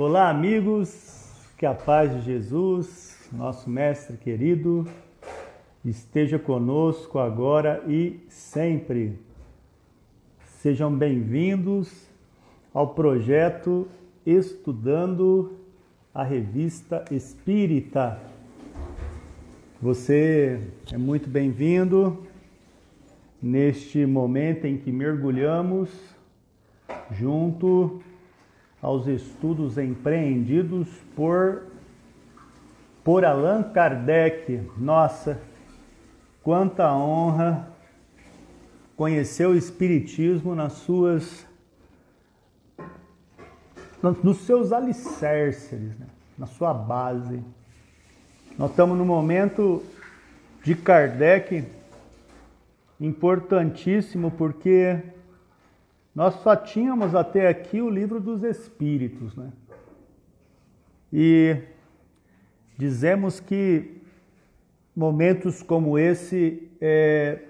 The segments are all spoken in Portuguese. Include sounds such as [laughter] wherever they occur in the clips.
Olá, amigos, que a paz de Jesus, nosso Mestre querido, esteja conosco agora e sempre. Sejam bem-vindos ao projeto Estudando a Revista Espírita. Você é muito bem-vindo neste momento em que mergulhamos junto aos estudos empreendidos por por Allan Kardec. Nossa, quanta honra conhecer o espiritismo nas suas nos seus alicerces, né? na sua base. Nós estamos no momento de Kardec importantíssimo porque nós só tínhamos até aqui o livro dos Espíritos, né? E dizemos que momentos como esse é,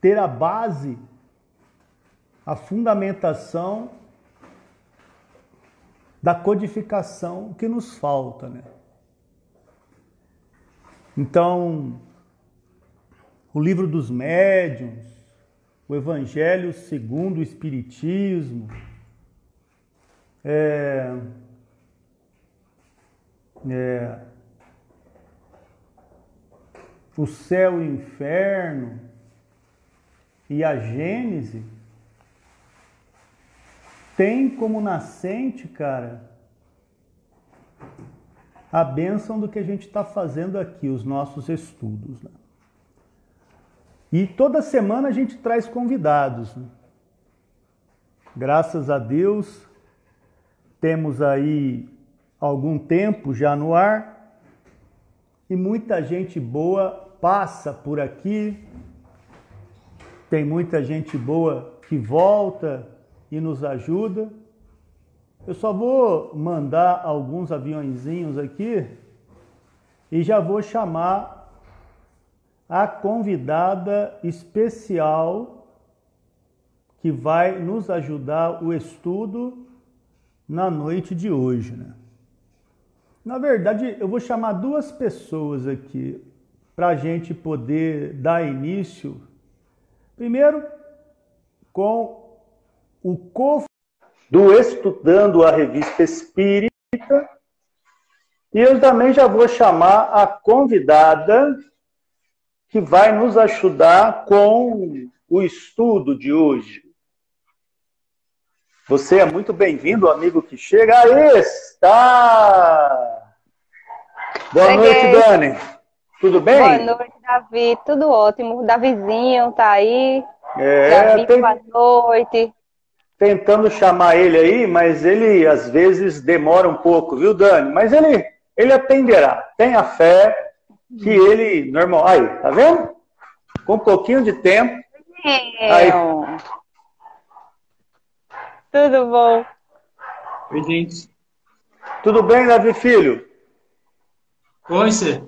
ter a base, a fundamentação da codificação que nos falta, né? Então, o livro dos médiuns, o Evangelho segundo o Espiritismo, é, é, o céu e o inferno e a Gênese tem como nascente, cara, a bênção do que a gente está fazendo aqui, os nossos estudos. Né? E toda semana a gente traz convidados. Né? Graças a Deus, temos aí algum tempo já no ar e muita gente boa passa por aqui. Tem muita gente boa que volta e nos ajuda. Eu só vou mandar alguns aviãozinhos aqui e já vou chamar a convidada especial que vai nos ajudar o estudo na noite de hoje. Né? Na verdade, eu vou chamar duas pessoas aqui para a gente poder dar início. Primeiro, com o co do Estudando a Revista Espírita. E eu também já vou chamar a convidada que vai nos ajudar com o estudo de hoje. Você é muito bem-vindo, amigo que chega. Aí está! Boa Cheguei. noite, Dani. Tudo bem? Boa noite, Davi. Tudo ótimo. O Davizinho tá aí. É, Davi, tem... boa noite. Tentando chamar ele aí, mas ele às vezes demora um pouco, viu, Dani? Mas ele, ele atenderá. Tenha fé que ele normal. Aí, tá vendo? Com um pouquinho de tempo. É. Aí. Tudo bom? Oi, gente. Tudo bem, Davi Filho? Oi, você.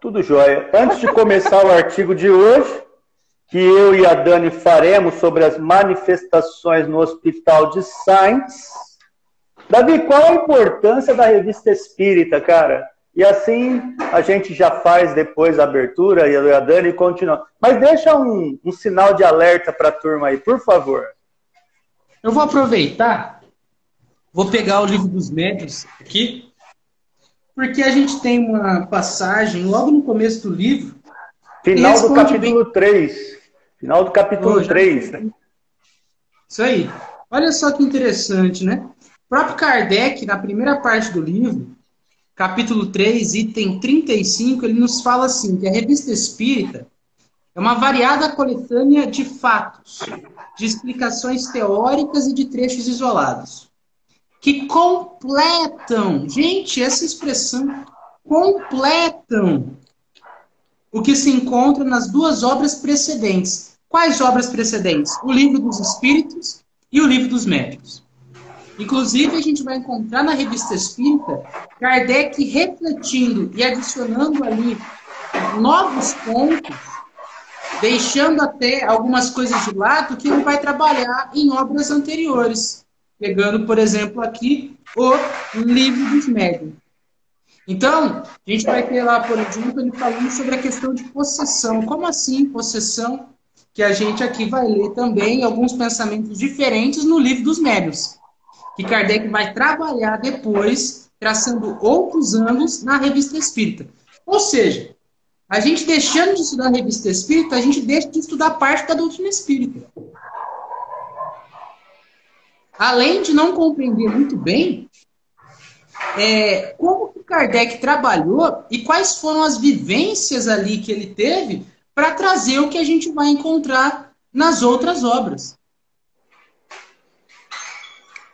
Tudo jóia. Antes de começar o artigo de hoje, que eu e a Dani faremos sobre as manifestações no Hospital de Sainz. Davi, qual a importância da revista Espírita, cara? E assim a gente já faz depois a abertura e a Dani continua. Mas deixa um, um sinal de alerta para a turma aí, por favor. Eu vou aproveitar, vou pegar o livro dos médios aqui, porque a gente tem uma passagem logo no começo do livro. Final do capítulo bem... 3. Final do capítulo oh, 3. Né? Isso aí. Olha só que interessante, né? O próprio Kardec, na primeira parte do livro, capítulo 3, item 35, ele nos fala assim, que a revista espírita é uma variada coletânea de fatos, de explicações teóricas e de trechos isolados, que completam, gente, essa expressão, completam o que se encontra nas duas obras precedentes. Quais obras precedentes? O livro dos Espíritos e o livro dos Médicos. Inclusive, a gente vai encontrar na revista Espírita Kardec refletindo e adicionando ali novos pontos, deixando até algumas coisas de lado que ele vai trabalhar em obras anteriores. Pegando, por exemplo, aqui o livro dos médiuns. Então, a gente vai ter lá, por exemplo, ele falando sobre a questão de possessão. Como assim possessão? Que a gente aqui vai ler também alguns pensamentos diferentes no livro dos médios. Que Kardec vai trabalhar depois, traçando outros ângulos na revista espírita. Ou seja, a gente deixando de estudar a revista espírita, a gente deixa de estudar parte da doutrina espírita. Além de não compreender muito bem é, como que Kardec trabalhou e quais foram as vivências ali que ele teve para trazer o que a gente vai encontrar nas outras obras.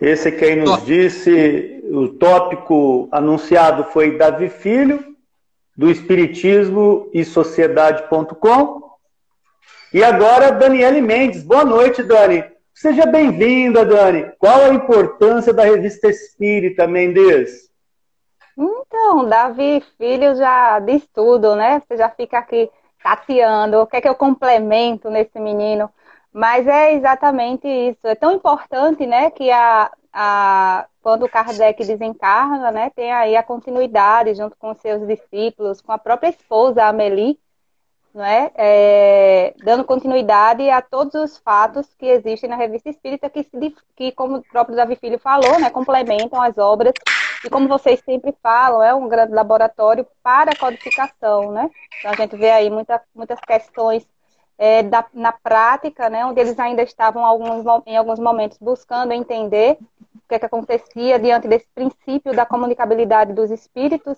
Esse quem nos disse, o tópico anunciado foi Davi Filho, do Espiritismo e Sociedade.com. E agora Daniele Mendes. Boa noite, Dani. Seja bem-vinda, Dani. Qual a importância da revista Espírita, Mendes? Então, Davi Filho já diz tudo, né? Você já fica aqui tateando, o que é que eu complemento nesse menino? Mas é exatamente isso. É tão importante, né, que a, a, quando o Kardec desencarna, né, tem aí a continuidade junto com seus discípulos, com a própria esposa, Amélie, né, é, dando continuidade a todos os fatos que existem na Revista Espírita, que, que como o próprio Davi Filho falou, né, complementam as obras e como vocês sempre falam, é um grande laboratório para a codificação, né? Então a gente vê aí muita, muitas questões é, da, na prática, né? Onde eles ainda estavam alguns, em alguns momentos buscando entender o que, é que acontecia diante desse princípio da comunicabilidade dos espíritos,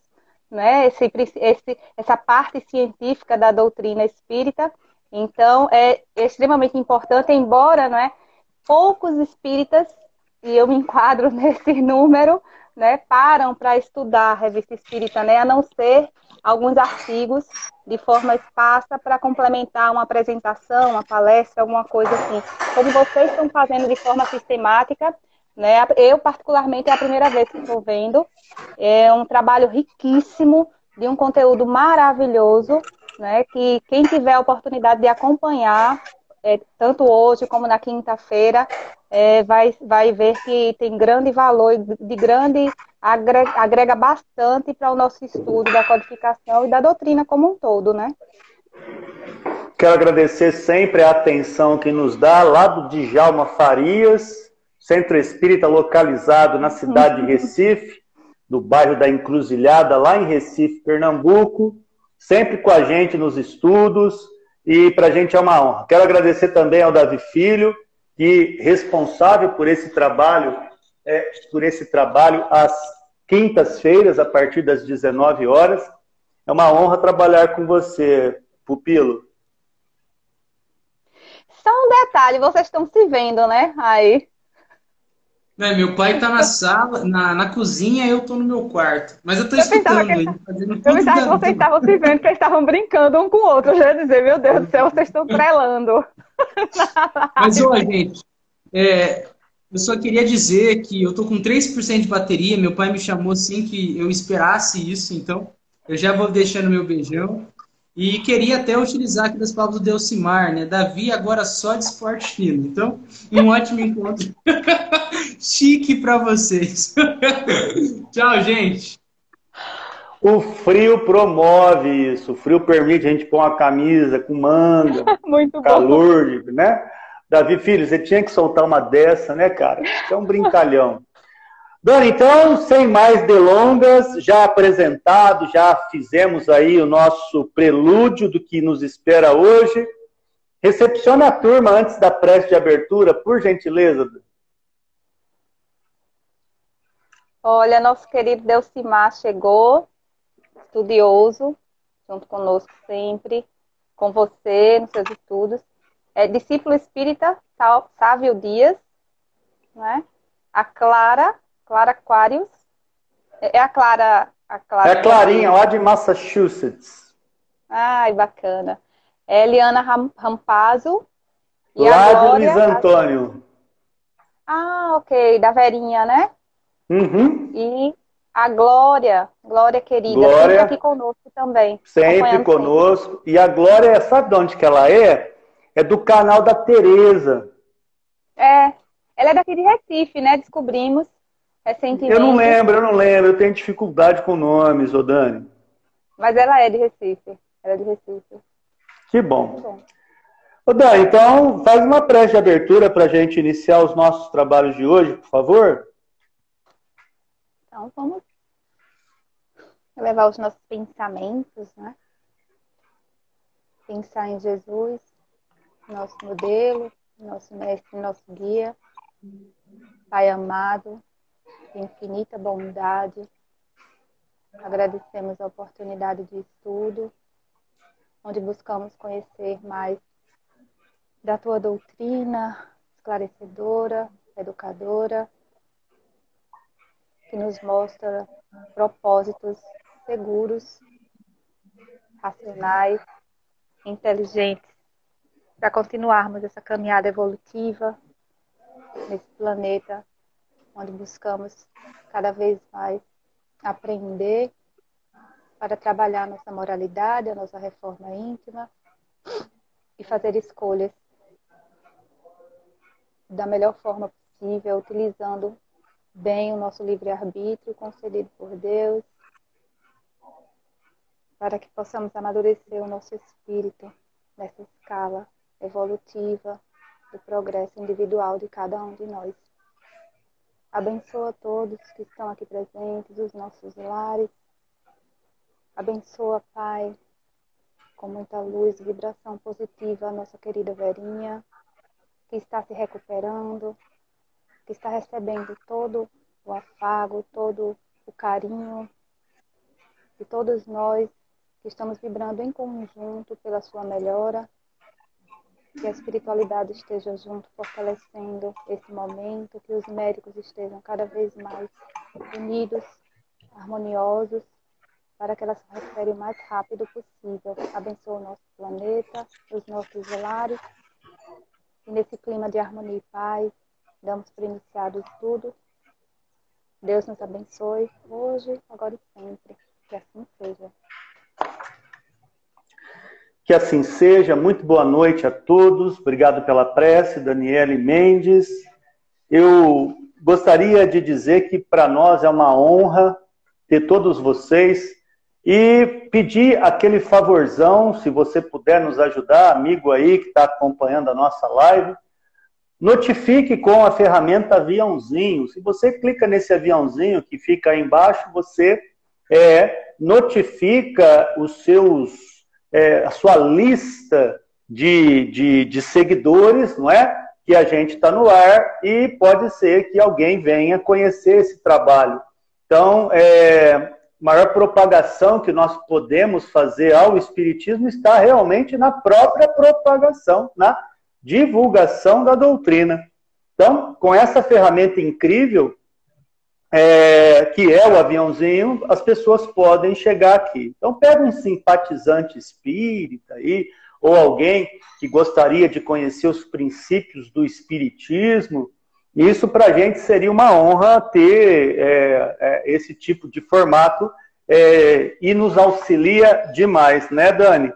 né? Esse, esse, essa parte científica da doutrina espírita. Então é extremamente importante, embora, não é? Poucos espíritas e eu me enquadro [laughs] nesse número, né, param para estudar a revista espírita, né, a não ser alguns artigos de forma esparsa para complementar uma apresentação, uma palestra, alguma coisa assim. Como vocês estão fazendo de forma sistemática, né, eu particularmente é a primeira vez que estou vendo, é um trabalho riquíssimo, de um conteúdo maravilhoso, né, que quem tiver a oportunidade de acompanhar, é, tanto hoje como na quinta-feira, é, vai, vai ver que tem grande valor de grande agrega, agrega bastante para o nosso estudo da codificação e da doutrina como um todo, né? Quero agradecer sempre a atenção que nos dá lá do Djalma Farias, centro espírita localizado na cidade de [laughs] Recife, do bairro da Encruzilhada, lá em Recife, Pernambuco, sempre com a gente nos estudos e para a gente é uma honra. Quero agradecer também ao Davi Filho, que responsável por esse trabalho, é, por esse trabalho às quintas-feiras, a partir das 19 horas. É uma honra trabalhar com você, Pupilo. Só um detalhe, vocês estão se vendo, né? Aí. É, meu pai está na sala, na, na cozinha, eu estou no meu quarto. Mas eu estou escutando ele, fazendo Eu pensava que vocês estavam se vendo, que eles estavam brincando um com o outro. Eu já ia dizer, meu Deus do céu, vocês estão trelando. [laughs] Mas, ó, gente, é, eu só queria dizer que eu tô com 3% de bateria. Meu pai me chamou assim que eu esperasse isso, então eu já vou deixando meu beijão. E queria até utilizar aqui das palavras do Delcimar, né? Davi agora só de esporte fino. Então, um ótimo encontro. [laughs] Chique para vocês. [laughs] Tchau, gente. O frio promove isso. O frio permite a gente pôr uma camisa com manga, [laughs] Muito calor, bom. né? Davi Filho, você tinha que soltar uma dessa, né, cara? Você é um brincalhão. Dani, então, sem mais delongas, já apresentado, já fizemos aí o nosso prelúdio do que nos espera hoje. Recepciona a turma antes da prece de abertura, por gentileza. Olha, nosso querido Delcimar chegou, estudioso, junto conosco sempre, com você nos seus estudos. É discípulo espírita, Sávio Dias, né? A Clara Clara Aquarius. É, é a Clara. A Clara é a Clarinha, lá de Massachusetts. Ai, bacana. É Eliana Ram, Rampazzo. E lá de Luiz Antônio. Ah, ok. Da Verinha, né? Uhum. E a Glória, Glória querida, Glória, sempre aqui conosco também. Sempre conosco. Sempre. E a Glória, sabe de onde que ela é? É do canal da Tereza. É, Ela é daqui de Recife, né? Descobrimos recentemente. Eu não lembro, eu não lembro. Eu tenho dificuldade com nomes, ô Dani. Mas ela é de Recife. Ela é de Recife. Que bom. Ô então faz uma prece de abertura para a gente iniciar os nossos trabalhos de hoje, por favor. Então vamos levar os nossos pensamentos, né? Pensar em Jesus, nosso modelo, nosso mestre, nosso guia, Pai amado, infinita bondade. Agradecemos a oportunidade de estudo, onde buscamos conhecer mais da tua doutrina esclarecedora, educadora, que nos mostra propósitos seguros, racionais, inteligentes, para continuarmos essa caminhada evolutiva nesse planeta, onde buscamos cada vez mais aprender para trabalhar nossa moralidade, a nossa reforma íntima e fazer escolhas da melhor forma possível, utilizando bem o nosso livre-arbítrio concedido por Deus, para que possamos amadurecer o nosso espírito nessa escala evolutiva do progresso individual de cada um de nós. Abençoa todos que estão aqui presentes, os nossos lares. Abençoa, Pai, com muita luz e vibração positiva a nossa querida Verinha, que está se recuperando, que está recebendo todo o afago, todo o carinho de todos nós que estamos vibrando em conjunto pela sua melhora que a espiritualidade esteja junto, fortalecendo esse momento, que os médicos estejam cada vez mais unidos, harmoniosos, para que ela se recupere o mais rápido possível. Abençoa o nosso planeta, os nossos lares. E nesse clima de harmonia e paz, damos por iniciado tudo. Deus nos abençoe hoje, agora e sempre. Que assim seja. Que assim seja. Muito boa noite a todos. Obrigado pela prece, Daniele Mendes. Eu gostaria de dizer que para nós é uma honra ter todos vocês e pedir aquele favorzão, se você puder nos ajudar, amigo aí que está acompanhando a nossa live, notifique com a ferramenta aviãozinho. Se você clica nesse aviãozinho que fica aí embaixo, você é, notifica os seus é, a sua lista de, de, de seguidores, não é? Que a gente está no ar e pode ser que alguém venha conhecer esse trabalho. Então, é, maior propagação que nós podemos fazer ao Espiritismo está realmente na própria propagação, na divulgação da doutrina. Então, com essa ferramenta incrível, é, que é o aviãozinho, as pessoas podem chegar aqui. Então, pega um simpatizante espírita aí, ou alguém que gostaria de conhecer os princípios do espiritismo. Isso para a gente seria uma honra ter é, é, esse tipo de formato é, e nos auxilia demais, né, Dani?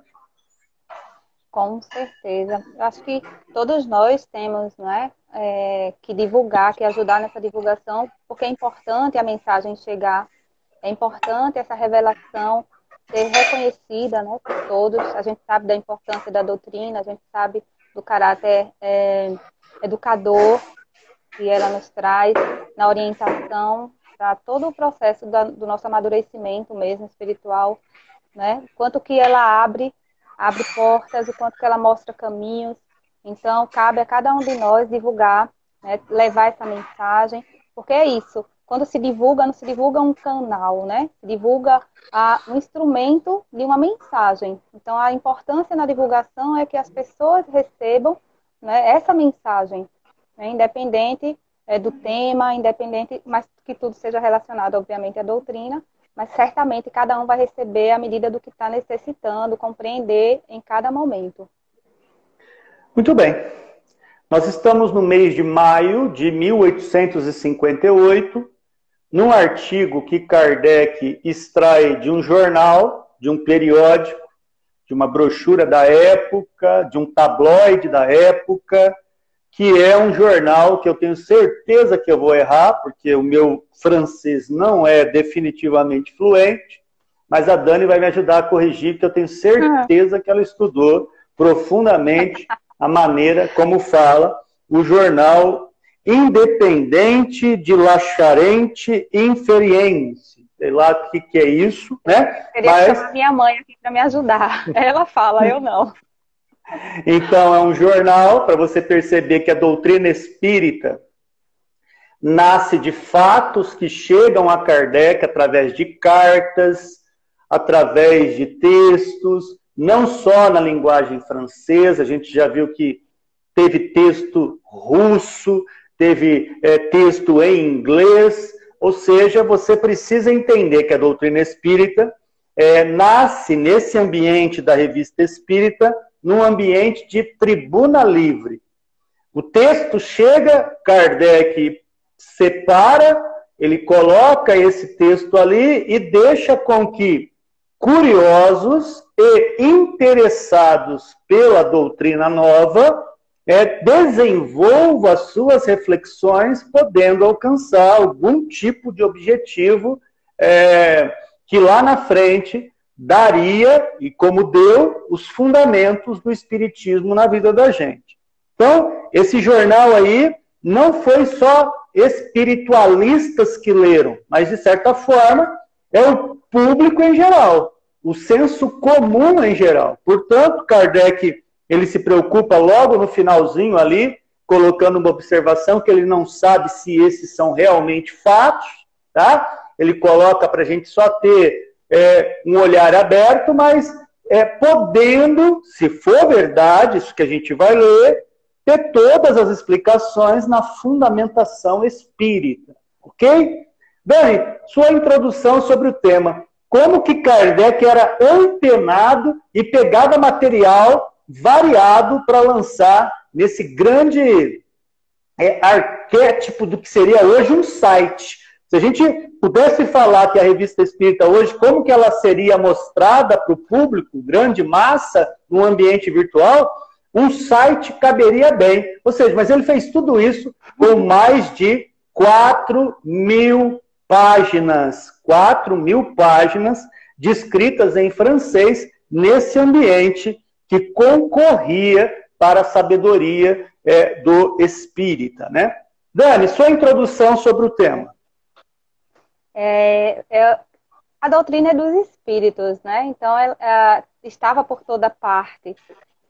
Com certeza. Eu acho que todos nós temos né, é, que divulgar, que ajudar nessa divulgação, porque é importante a mensagem chegar, é importante essa revelação ser reconhecida né, por todos. A gente sabe da importância da doutrina, a gente sabe do caráter é, educador que ela nos traz na orientação para todo o processo da, do nosso amadurecimento mesmo espiritual, né? Quanto que ela abre abre portas, o quanto que ela mostra caminhos. Então, cabe a cada um de nós divulgar, né, levar essa mensagem, porque é isso. Quando se divulga, não se divulga um canal, né? Se divulga a, um instrumento de uma mensagem. Então, a importância na divulgação é que as pessoas recebam né, essa mensagem, né, independente é, do tema, independente, mas que tudo seja relacionado, obviamente, à doutrina, mas certamente cada um vai receber à medida do que está necessitando, compreender em cada momento. Muito bem. Nós estamos no mês de maio de 1858, num artigo que Kardec extrai de um jornal, de um periódico, de uma brochura da época, de um tabloide da época, que é um jornal que eu tenho certeza que eu vou errar, porque o meu francês não é definitivamente fluente, mas a Dani vai me ajudar a corrigir, porque eu tenho certeza que ela estudou profundamente a maneira como fala o jornal Independente de La Charente Inferiense. Sei lá o que, que é isso, né? Queria Mas... chamar minha mãe aqui para me ajudar. Ela fala, eu não. Então, é um jornal para você perceber que a doutrina espírita nasce de fatos que chegam a Kardec através de cartas, através de textos, não só na linguagem francesa, a gente já viu que teve texto russo, teve é, texto em inglês, ou seja, você precisa entender que a doutrina espírita é, nasce nesse ambiente da revista espírita num ambiente de tribuna livre. O texto chega, Kardec separa, ele coloca esse texto ali e deixa com que curiosos e interessados pela doutrina nova é, desenvolvam as suas reflexões, podendo alcançar algum tipo de objetivo é, que lá na frente daria, e como deu, os fundamentos do Espiritismo na vida da gente. Então, esse jornal aí não foi só espiritualistas que leram, mas, de certa forma, é o público em geral, o senso comum em geral. Portanto, Kardec ele se preocupa logo no finalzinho ali, colocando uma observação que ele não sabe se esses são realmente fatos, tá? Ele coloca para a gente só ter é, um olhar aberto, mas é, podendo, se for verdade, isso que a gente vai ler, ter todas as explicações na fundamentação espírita. Ok? Dani, sua introdução sobre o tema. Como que Kardec era antenado e pegava material variado para lançar nesse grande é, arquétipo do que seria hoje um site. Se a gente pudesse falar que a revista espírita hoje, como que ela seria mostrada para o público, grande massa, no ambiente virtual, um site caberia bem. Ou seja, mas ele fez tudo isso com mais de 4 mil páginas. 4 mil páginas descritas em francês nesse ambiente que concorria para a sabedoria é, do espírita. Né? Dani, sua introdução sobre o tema. É, é, a doutrina é dos espíritos, né? Então ela, é, estava por toda parte.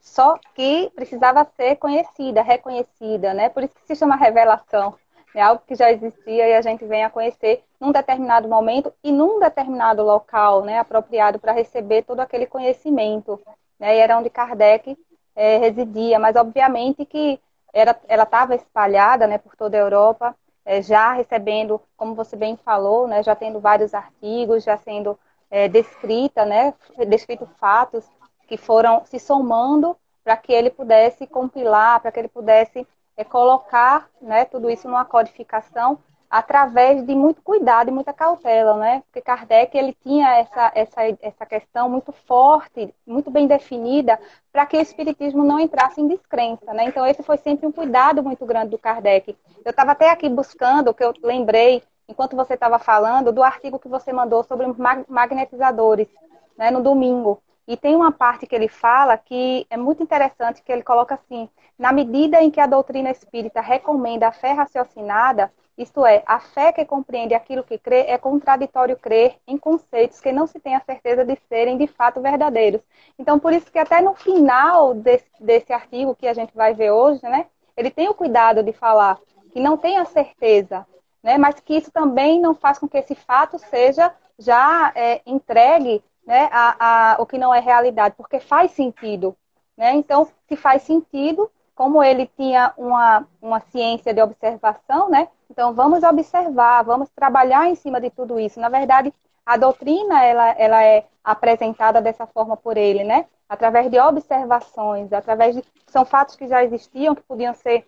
Só que precisava ser conhecida, reconhecida, né? Por isso que se chama revelação. É algo que já existia e a gente vem a conhecer num determinado momento e num determinado local, né? Apropriado para receber todo aquele conhecimento. Né? E era onde Kardec é, residia. Mas obviamente que era, ela estava espalhada, né, por toda a Europa é, já recebendo, como você bem falou, né, já tendo vários artigos, já sendo é, descrita, né, descrito fatos que foram se somando para que ele pudesse compilar, para que ele pudesse é, colocar né, tudo isso numa codificação através de muito cuidado e muita cautela, né? Porque Kardec ele tinha essa, essa, essa questão muito forte, muito bem definida, para que o espiritismo não entrasse em descrença, né? Então esse foi sempre um cuidado muito grande do Kardec. Eu estava até aqui buscando, que eu lembrei enquanto você estava falando, do artigo que você mandou sobre magnetizadores, né, no domingo. E tem uma parte que ele fala que é muito interessante, que ele coloca assim: na medida em que a doutrina espírita recomenda a fé raciocinada, isto é, a fé que compreende aquilo que crê é contraditório crer em conceitos que não se tem a certeza de serem de fato verdadeiros. Então, por isso que até no final desse, desse artigo que a gente vai ver hoje, né, ele tem o cuidado de falar que não tem a certeza, né, mas que isso também não faz com que esse fato seja já é, entregue né, a, a, o que não é realidade, porque faz sentido. Né? Então, se faz sentido, como ele tinha uma, uma ciência de observação, né? Então, vamos observar, vamos trabalhar em cima de tudo isso. Na verdade, a doutrina ela, ela é apresentada dessa forma por ele, né? Através de observações, através de são fatos que já existiam que podiam ser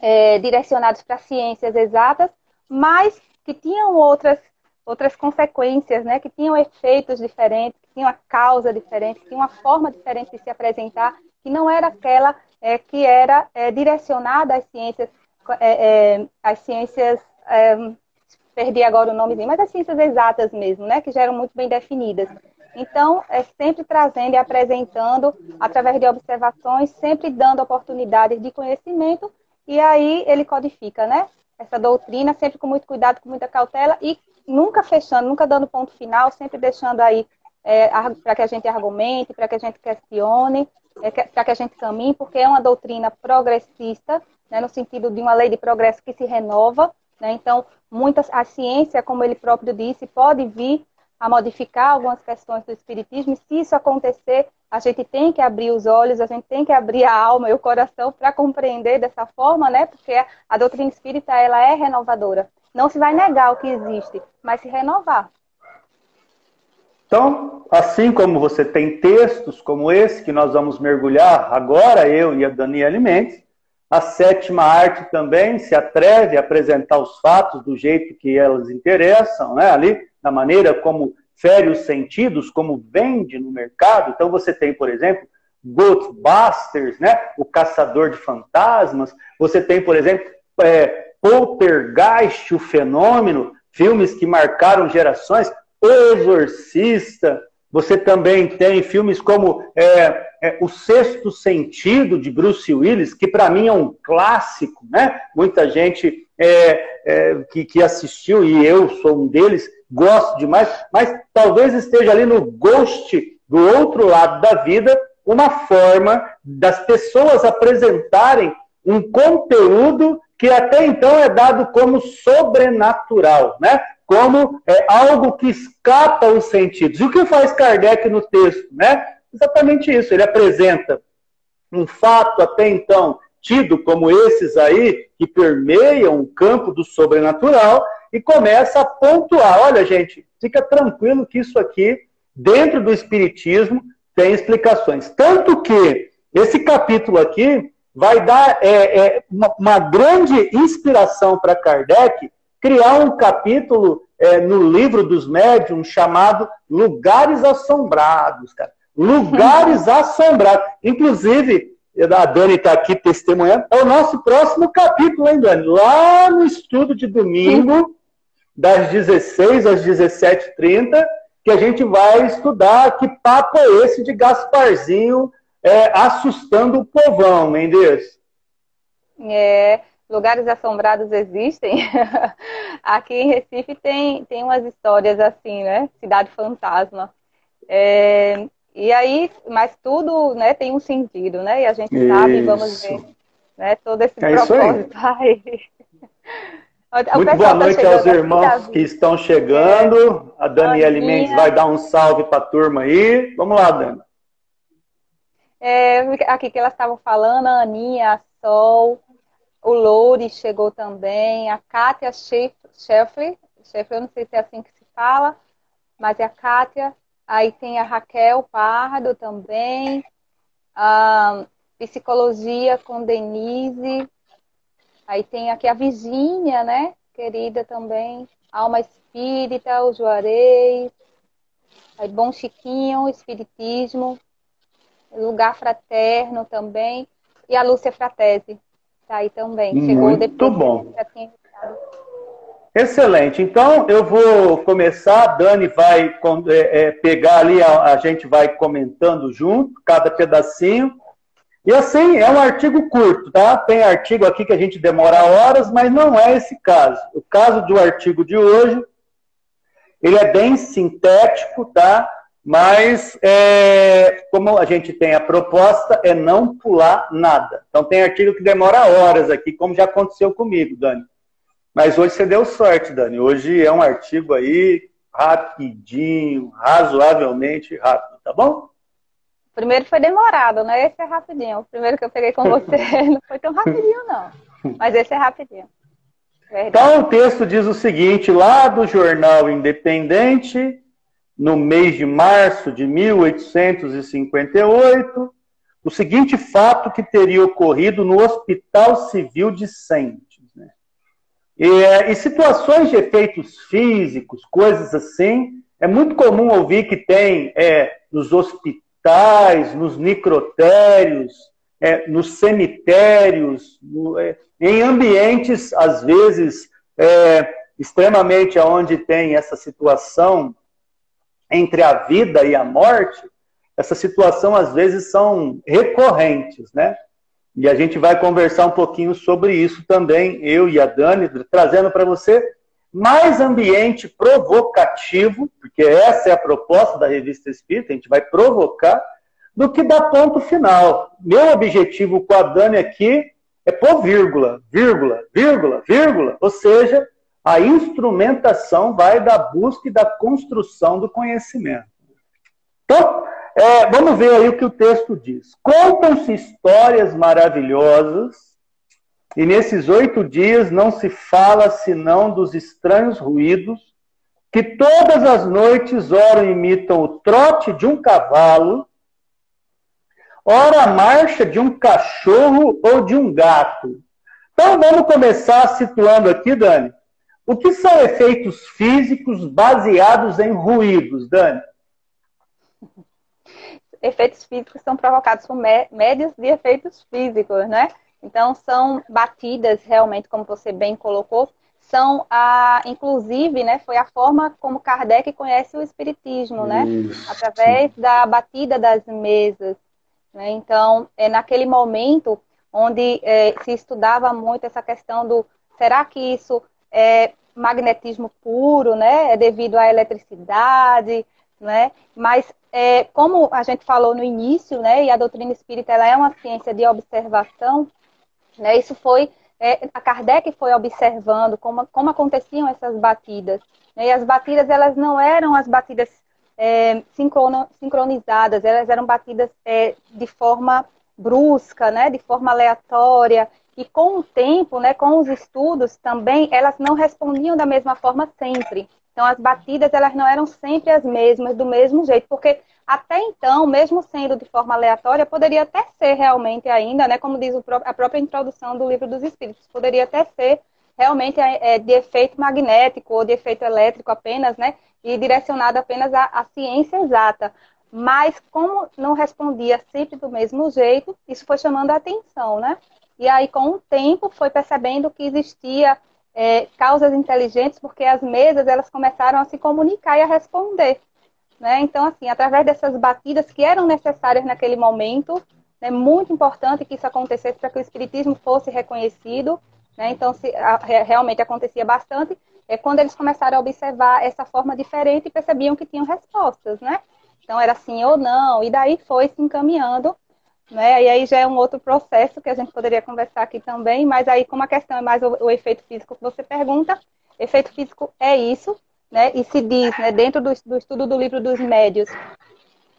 é, direcionados para ciências exatas, mas que tinham outras outras consequências, né? Que tinham efeitos diferentes, que tinham uma causa diferente, que tinham uma forma diferente de se apresentar, que não era aquela é, que era é, direcionada às ciências, é, é às ciências, é, perdi agora o nomezinho, mas as ciências exatas mesmo, né, que já eram muito bem definidas. Então, é sempre trazendo e apresentando, através de observações, sempre dando oportunidades de conhecimento, e aí ele codifica, né? Essa doutrina, sempre com muito cuidado, com muita cautela, e nunca fechando, nunca dando ponto final, sempre deixando aí é, para que a gente argumente, para que a gente questione, é, para que a gente caminhe, porque é uma doutrina progressista, né, no sentido de uma lei de progresso que se renova. Né, então, muitas, a ciência, como ele próprio disse, pode vir a modificar algumas questões do espiritismo, e se isso acontecer, a gente tem que abrir os olhos, a gente tem que abrir a alma e o coração para compreender dessa forma, né? Porque a doutrina espírita ela é renovadora. Não se vai negar o que existe, mas se renovar. Então, assim como você tem textos como esse que nós vamos mergulhar agora, eu e a Daniela Mendes, a sétima arte também se atreve a apresentar os fatos do jeito que elas interessam, né? ali, da maneira como fere os sentidos, como vende no mercado. Então você tem, por exemplo, Ghostbusters, né? o Caçador de Fantasmas. Você tem, por exemplo, é, Poltergeist, o Fenômeno, filmes que marcaram gerações. O Exorcista, você também tem filmes como é, é, O Sexto Sentido, de Bruce Willis, que para mim é um clássico, né? Muita gente é, é, que, que assistiu, e eu sou um deles, gosto demais, mas talvez esteja ali no ghost do outro lado da vida uma forma das pessoas apresentarem um conteúdo que até então é dado como sobrenatural, né? Como é, algo que escapa os sentidos. E o que faz Kardec no texto? Né? Exatamente isso. Ele apresenta um fato até então tido como esses aí, que permeiam o campo do sobrenatural, e começa a pontuar: olha, gente, fica tranquilo que isso aqui, dentro do Espiritismo, tem explicações. Tanto que esse capítulo aqui vai dar é, é, uma, uma grande inspiração para Kardec criar um capítulo é, no livro dos médiums chamado Lugares Assombrados, cara. Lugares [laughs] Assombrados. Inclusive, a Dani está aqui testemunhando, é o nosso próximo capítulo, hein, Dani? Lá no estudo de domingo, das 16 às 17h30, que a gente vai estudar que papo é esse de Gasparzinho é, assustando o povão, Mendes. É, lugares assombrados existem. [laughs] Aqui em Recife tem, tem umas histórias assim, né? Cidade fantasma. É, e aí, mas tudo né, tem um sentido, né? E a gente isso. sabe, vamos ver né, todo esse é propósito [laughs] aí. Muito boa tá noite tá aos irmãos que estão chegando. É. A Daniela Mendes vai dar um salve para a turma aí. Vamos lá, Dani. É, aqui que elas estavam falando, a Aninha, a Sol, o Loure chegou também, a Kátia Scheffler, Scheffler, eu não sei se é assim que se fala, mas é a Kátia. Aí tem a Raquel Pardo também, a Psicologia com Denise. Aí tem aqui a Virgínia, né? Querida também. Alma Espírita, o Juarez. Aí Bom Chiquinho, Espiritismo. Lugar Fraterno também. E a Lúcia Fratese. Tá aí também. Chegou Muito depois. bom. Excelente. Então, eu vou começar. A Dani vai é, é, pegar ali, a, a, gente vai comentando junto, cada pedacinho. E assim, é um artigo curto, tá? Tem artigo aqui que a gente demora horas, mas não é esse caso. O caso do artigo de hoje, ele é bem sintético, tá? Mas, é, como a gente tem a proposta, é não pular nada. Então, tem artigo que demora horas aqui, como já aconteceu comigo, Dani. Mas hoje você deu sorte, Dani. Hoje é um artigo aí rapidinho, razoavelmente rápido, tá bom? O primeiro foi demorado, né? Esse é rapidinho. O primeiro que eu peguei com você [laughs] não foi tão rapidinho, não. Mas esse é rapidinho. Verdade. Então, o texto diz o seguinte, lá do Jornal Independente, no mês de março de 1858, o seguinte fato que teria ocorrido no Hospital Civil de Sentes. Né? E, é, e situações de efeitos físicos, coisas assim, é muito comum ouvir que tem é, nos hospitais, nos necrotérios, é, nos cemitérios, no, é, em ambientes, às vezes, extremamente onde tem essa situação entre a vida e a morte, essa situação às vezes são recorrentes, né? E a gente vai conversar um pouquinho sobre isso também, eu e a Dani, trazendo para você mais ambiente provocativo, porque essa é a proposta da revista Espírita, a gente vai provocar, do que dar ponto final. Meu objetivo com a Dani aqui é pôr vírgula, vírgula, vírgula, vírgula, ou seja, a instrumentação vai da busca e da construção do conhecimento. Então, é, vamos ver aí o que o texto diz. Contam-se histórias maravilhosas, e nesses oito dias não se fala senão dos estranhos ruídos que todas as noites ora imitam o trote de um cavalo, ora a marcha de um cachorro ou de um gato. Então vamos começar situando aqui, Dani, o que são efeitos físicos baseados em ruídos, Dani? Efeitos físicos são provocados por médios de efeitos físicos, né? Então, são batidas, realmente, como você bem colocou, são a, inclusive, né, foi a forma como Kardec conhece o espiritismo, né? Isso. Através da batida das mesas. Né? Então, é naquele momento onde é, se estudava muito essa questão do será que isso é magnetismo puro, né? É devido à eletricidade, né? Mas é, como a gente falou no início, né? E a doutrina espírita ela é uma ciência de observação, né? Isso foi é, a Kardec foi observando como, como aconteciam essas batidas. Né? E as batidas elas não eram as batidas é, sincrono, sincronizadas, elas eram batidas é, de forma brusca, né? De forma aleatória. E com o tempo, né, com os estudos também, elas não respondiam da mesma forma sempre. Então, as batidas, elas não eram sempre as mesmas, do mesmo jeito, porque até então, mesmo sendo de forma aleatória, poderia até ser realmente ainda, né, como diz a própria introdução do livro dos Espíritos, poderia até ser realmente é, de efeito magnético ou de efeito elétrico apenas, né, e direcionado apenas à, à ciência exata. Mas como não respondia sempre do mesmo jeito, isso foi chamando a atenção, né? E aí, com o tempo, foi percebendo que existia é, causas inteligentes, porque as mesas elas começaram a se comunicar e a responder. Né? Então, assim, através dessas batidas que eram necessárias naquele momento, é né, muito importante que isso acontecesse para que o espiritismo fosse reconhecido. Né? Então, se, a, realmente acontecia bastante. É quando eles começaram a observar essa forma diferente e percebiam que tinham respostas, né? Então era sim ou não, e daí foi se encaminhando né? E aí já é um outro processo que a gente poderia conversar aqui também, mas aí como a questão é mais o, o efeito físico que você pergunta, efeito físico é isso, né? E se diz, né, dentro do, do estudo do livro dos médios,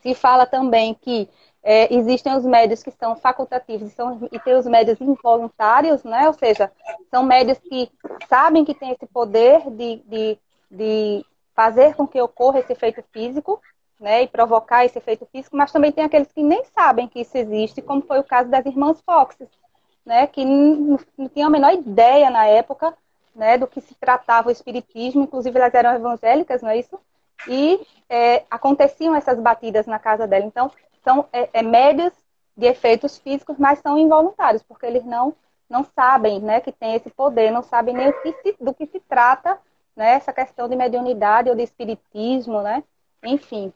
se fala também que é, existem os médios que são facultativos e, são, e tem os médios involuntários, né? Ou seja, são médios que sabem que tem esse poder de, de, de fazer com que ocorra esse efeito físico, né, e provocar esse efeito físico, mas também tem aqueles que nem sabem que isso existe, como foi o caso das irmãs Fox, né, que não, não tinham a menor ideia na época né, do que se tratava o espiritismo, inclusive elas eram evangélicas, não é isso? E é, aconteciam essas batidas na casa dela. Então, são é, é, médios de efeitos físicos, mas são involuntários, porque eles não, não sabem né, que tem esse poder, não sabem nem que se, do que se trata né, essa questão de mediunidade ou de espiritismo, né? Enfim,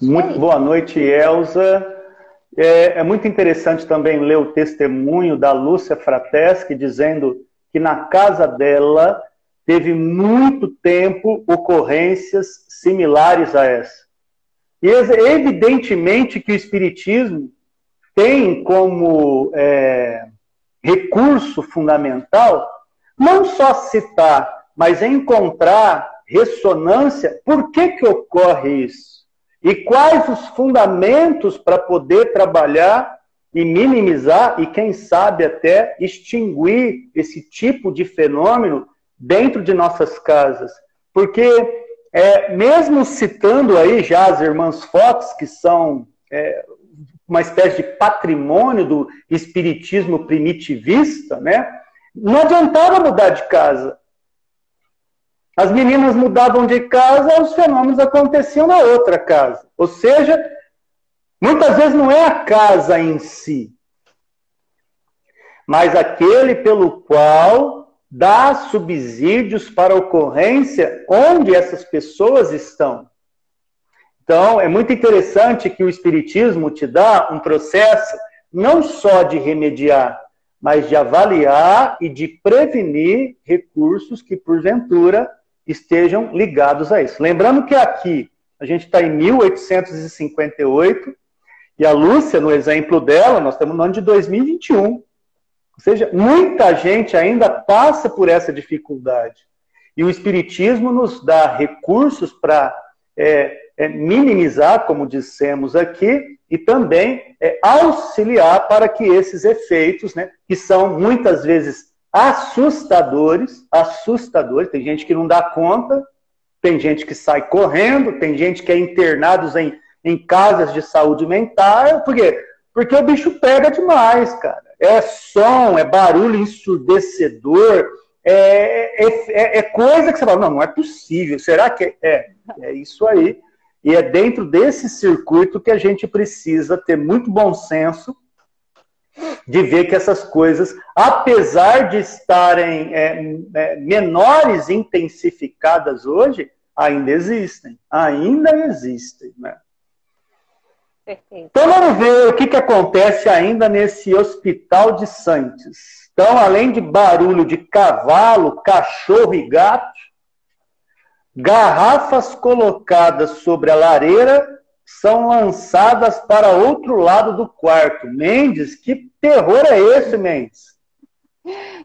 muito boa noite, Elza. É, é, muito interessante também ler o testemunho da Lúcia Frateschi, dizendo que na casa dela teve muito tempo ocorrências similares a essa. E evidentemente que o Espiritismo tem como é, recurso fundamental não só citar, mas encontrar ressonância. Por que, que ocorre isso? E quais os fundamentos para poder trabalhar e minimizar e, quem sabe, até extinguir esse tipo de fenômeno dentro de nossas casas? Porque, é, mesmo citando aí já as irmãs Fox, que são é, uma espécie de patrimônio do espiritismo primitivista, né? Não adiantava mudar de casa. As meninas mudavam de casa, os fenômenos aconteciam na outra casa. Ou seja, Muitas vezes não é a casa em si, mas aquele pelo qual dá subsídios para ocorrência onde essas pessoas estão. Então, é muito interessante que o Espiritismo te dá um processo não só de remediar, mas de avaliar e de prevenir recursos que, porventura, estejam ligados a isso. Lembrando que aqui a gente está em 1858 e a Lúcia, no exemplo dela, nós estamos no ano de 2021. Ou seja, muita gente ainda passa por essa dificuldade. E o Espiritismo nos dá recursos para é, é, minimizar, como dissemos aqui, e também é, auxiliar para que esses efeitos, né, que são muitas vezes assustadores, assustadores, tem gente que não dá conta, tem gente que sai correndo, tem gente que é internados em, em casas de saúde mental, por quê? Porque o bicho pega demais, cara. É som, é barulho ensurdecedor, é, é, é, é coisa que você fala, não, não é possível, será que é? É, é isso aí. E é dentro desse circuito que a gente precisa ter muito bom senso de ver que essas coisas, apesar de estarem é, é, menores intensificadas hoje, ainda existem. Ainda existem. Né? Então vamos ver o que, que acontece ainda nesse hospital de Santos. Então, além de barulho de cavalo, cachorro e gato, garrafas colocadas sobre a lareira são lançadas para outro lado do quarto. Mendes, que terror é esse, Mendes?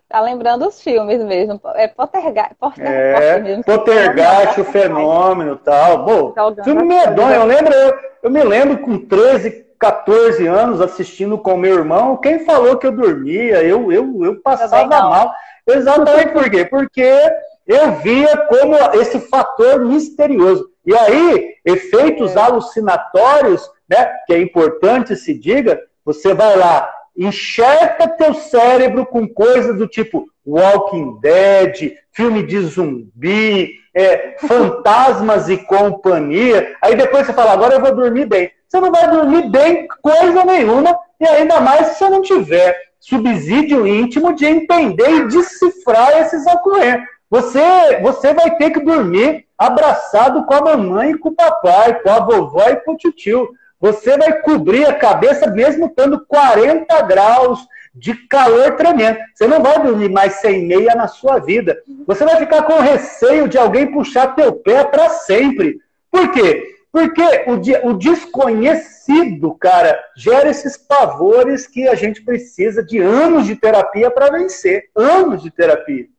Tá lembrando os filmes mesmo. É Pottergast. é, Pottergast, o fenômeno tal. Bom, tá filme medonho. Eu, lembro, eu, eu me lembro com 13, 14 anos assistindo com meu irmão. Quem falou que eu dormia? Eu, eu, eu passava mal. Exatamente por quê? Porque eu via como esse fator misterioso. E aí, efeitos é. alucinatórios, né, que é importante se diga, você vai lá, enxerga teu cérebro com coisas do tipo Walking Dead, filme de zumbi, é, [laughs] fantasmas e companhia. Aí depois você fala, agora eu vou dormir bem. Você não vai dormir bem coisa nenhuma, e ainda mais se você não tiver subsídio íntimo de entender e decifrar esses ocorrentes. Você, você vai ter que dormir abraçado com a mamãe com o papai, com a vovó e com o tio. Você vai cobrir a cabeça mesmo estando 40 graus de calor tremendo. Você não vai dormir mais sem meia na sua vida. Você vai ficar com receio de alguém puxar teu pé para sempre. Por quê? Porque o, o desconhecido, cara, gera esses pavores que a gente precisa de anos de terapia para vencer. Anos de terapia.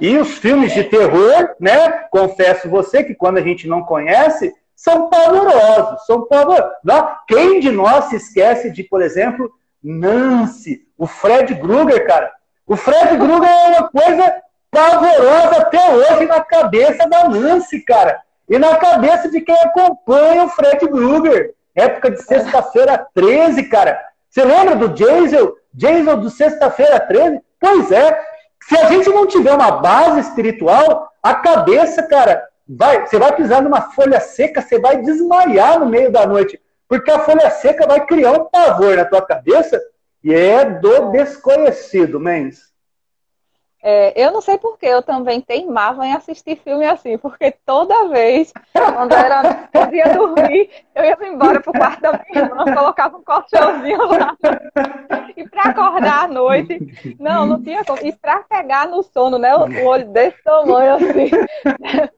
E os filmes de terror, né? Confesso você que quando a gente não conhece, são pavorosos, são pavorosos. Quem de nós se esquece de, por exemplo, Nancy, o Fred Krueger, cara? O Fred Krueger é uma coisa pavorosa até hoje na cabeça da Nancy, cara. E na cabeça de quem acompanha o Fred Krueger. Época de sexta-feira 13, cara. Você lembra do Jason? Jason do sexta-feira 13? Pois é, se a gente não tiver uma base espiritual, a cabeça, cara, vai, você vai pisar numa folha seca, você vai desmaiar no meio da noite, porque a folha seca vai criar um pavor na tua cabeça e é do desconhecido, mens. É, eu não sei porque eu também teimava em assistir filme assim, porque toda vez, quando era, eu ia dormir, eu ia embora pro quarto da minha irmã, colocava um colchãozinho lá. E para acordar à noite, não, não tinha como. E para pegar no sono, né? O olho desse tamanho assim,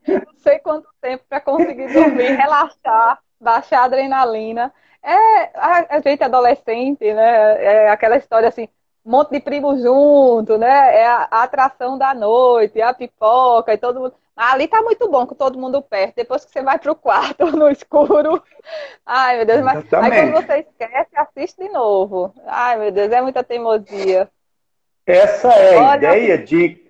não sei quanto tempo para conseguir dormir, relaxar, baixar a adrenalina. É a, a gente adolescente, né? É aquela história assim, um monte de primos junto, né? É a, a, atração da noite, a pipoca e todo mundo. Ali tá muito bom com todo mundo perto. Depois que você vai pro quarto [laughs] no escuro. Ai, meu Deus, mas aí quando você esquece, assiste de novo. Ai, meu Deus, é muita teimosia. Essa é a Olha... ideia de.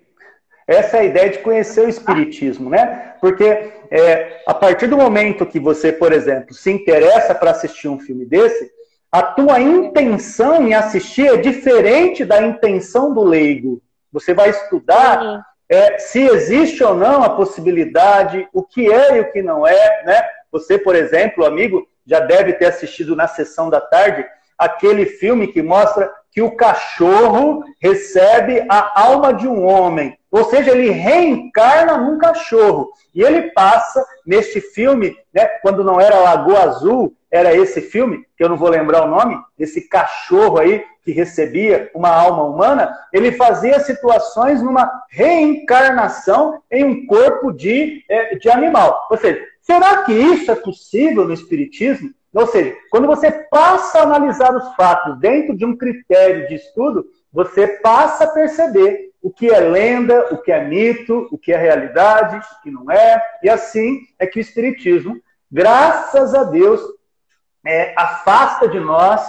Essa é a ideia de conhecer o Espiritismo, né? Porque é, a partir do momento que você, por exemplo, se interessa para assistir um filme desse, a tua intenção em assistir é diferente da intenção do leigo. Você vai estudar é, se existe ou não a possibilidade, o que é e o que não é, né? Você, por exemplo, amigo, já deve ter assistido na sessão da tarde, aquele filme que mostra que o cachorro recebe a alma de um homem. Ou seja, ele reencarna num cachorro. E ele passa neste filme, né, quando não era Lagoa Azul, era esse filme, que eu não vou lembrar o nome, esse cachorro aí que recebia uma alma humana, ele fazia situações numa reencarnação em um corpo de, é, de animal. Ou seja, será que isso é possível no Espiritismo? Ou seja, quando você passa a analisar os fatos dentro de um critério de estudo, você passa a perceber o que é lenda, o que é mito, o que é realidade, o que não é. E assim é que o Espiritismo, graças a Deus, é, afasta de nós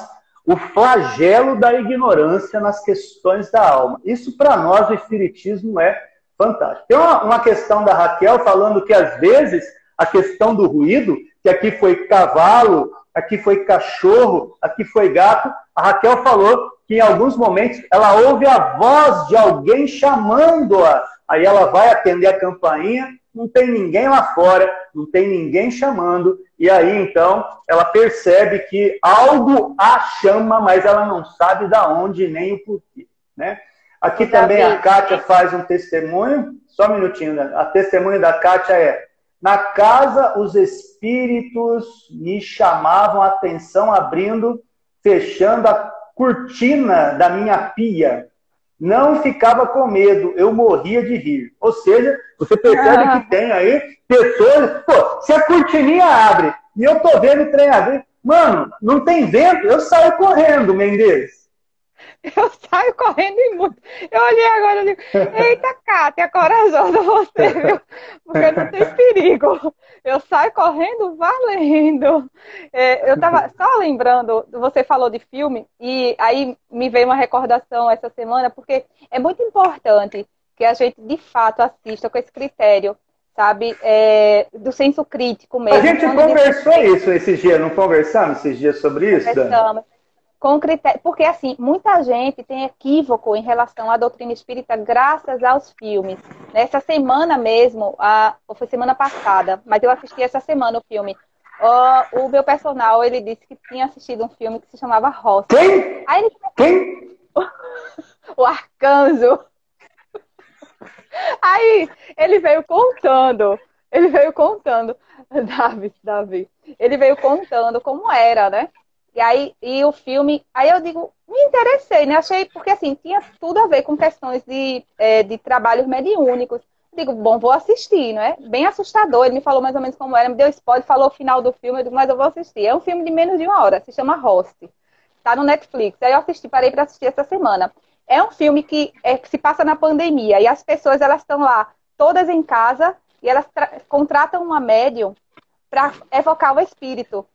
o flagelo da ignorância nas questões da alma. Isso, para nós, o Espiritismo é fantástico. Tem uma, uma questão da Raquel falando que, às vezes, a questão do ruído, que aqui foi cavalo, aqui foi cachorro, aqui foi gato, a Raquel falou que em alguns momentos ela ouve a voz de alguém chamando-a. Aí ela vai atender a campainha, não tem ninguém lá fora, não tem ninguém chamando, e aí então ela percebe que algo a chama, mas ela não sabe da onde nem o porquê. Né? Aqui também a Kátia faz um testemunho, só um minutinho, né? a testemunho da Kátia é na casa, os espíritos me chamavam a atenção, abrindo, fechando a cortina da minha pia. Não ficava com medo, eu morria de rir. Ou seja, você percebe ah. que tem aí pessoas. Pô, se a cortininha abre e eu tô vendo o trem abrir, mano, não tem vento, eu saio correndo, Mendes. Eu saio correndo e muito. Eu olhei agora e digo, eita, Cátia, corajosa você, viu? Porque não tem perigo. Eu saio correndo valendo. É, eu tava [laughs] só lembrando, você falou de filme, e aí me veio uma recordação essa semana, porque é muito importante que a gente, de fato, assista com esse critério sabe? É, do senso crítico mesmo. A gente conversou isso esses dias, não conversamos esses dias sobre isso? Conversamos com critério, porque assim, muita gente tem equívoco em relação à doutrina espírita graças aos filmes. Nessa semana mesmo, a, ou foi semana passada, mas eu assisti essa semana o filme. O, o meu personal, ele disse que tinha assistido um filme que se chamava Roça. Quem? Aí ele... Quem? [laughs] o Arcanjo. [laughs] Aí ele veio contando, ele veio contando, [laughs] Davi, Davi, ele veio contando como era, né? E aí, e o filme, aí eu digo, me interessei, né? Achei, porque assim, tinha tudo a ver com questões de, é, de trabalhos mediúnicos. Digo, bom, vou assistir, não é? Bem assustador. Ele me falou mais ou menos como era, me deu spoiler, falou o final do filme, eu digo, mas eu vou assistir. É um filme de menos de uma hora, se chama Host. Tá no Netflix. Aí eu assisti, parei para assistir essa semana. É um filme que, é, que se passa na pandemia e as pessoas elas estão lá todas em casa e elas contratam uma médium para evocar o espírito.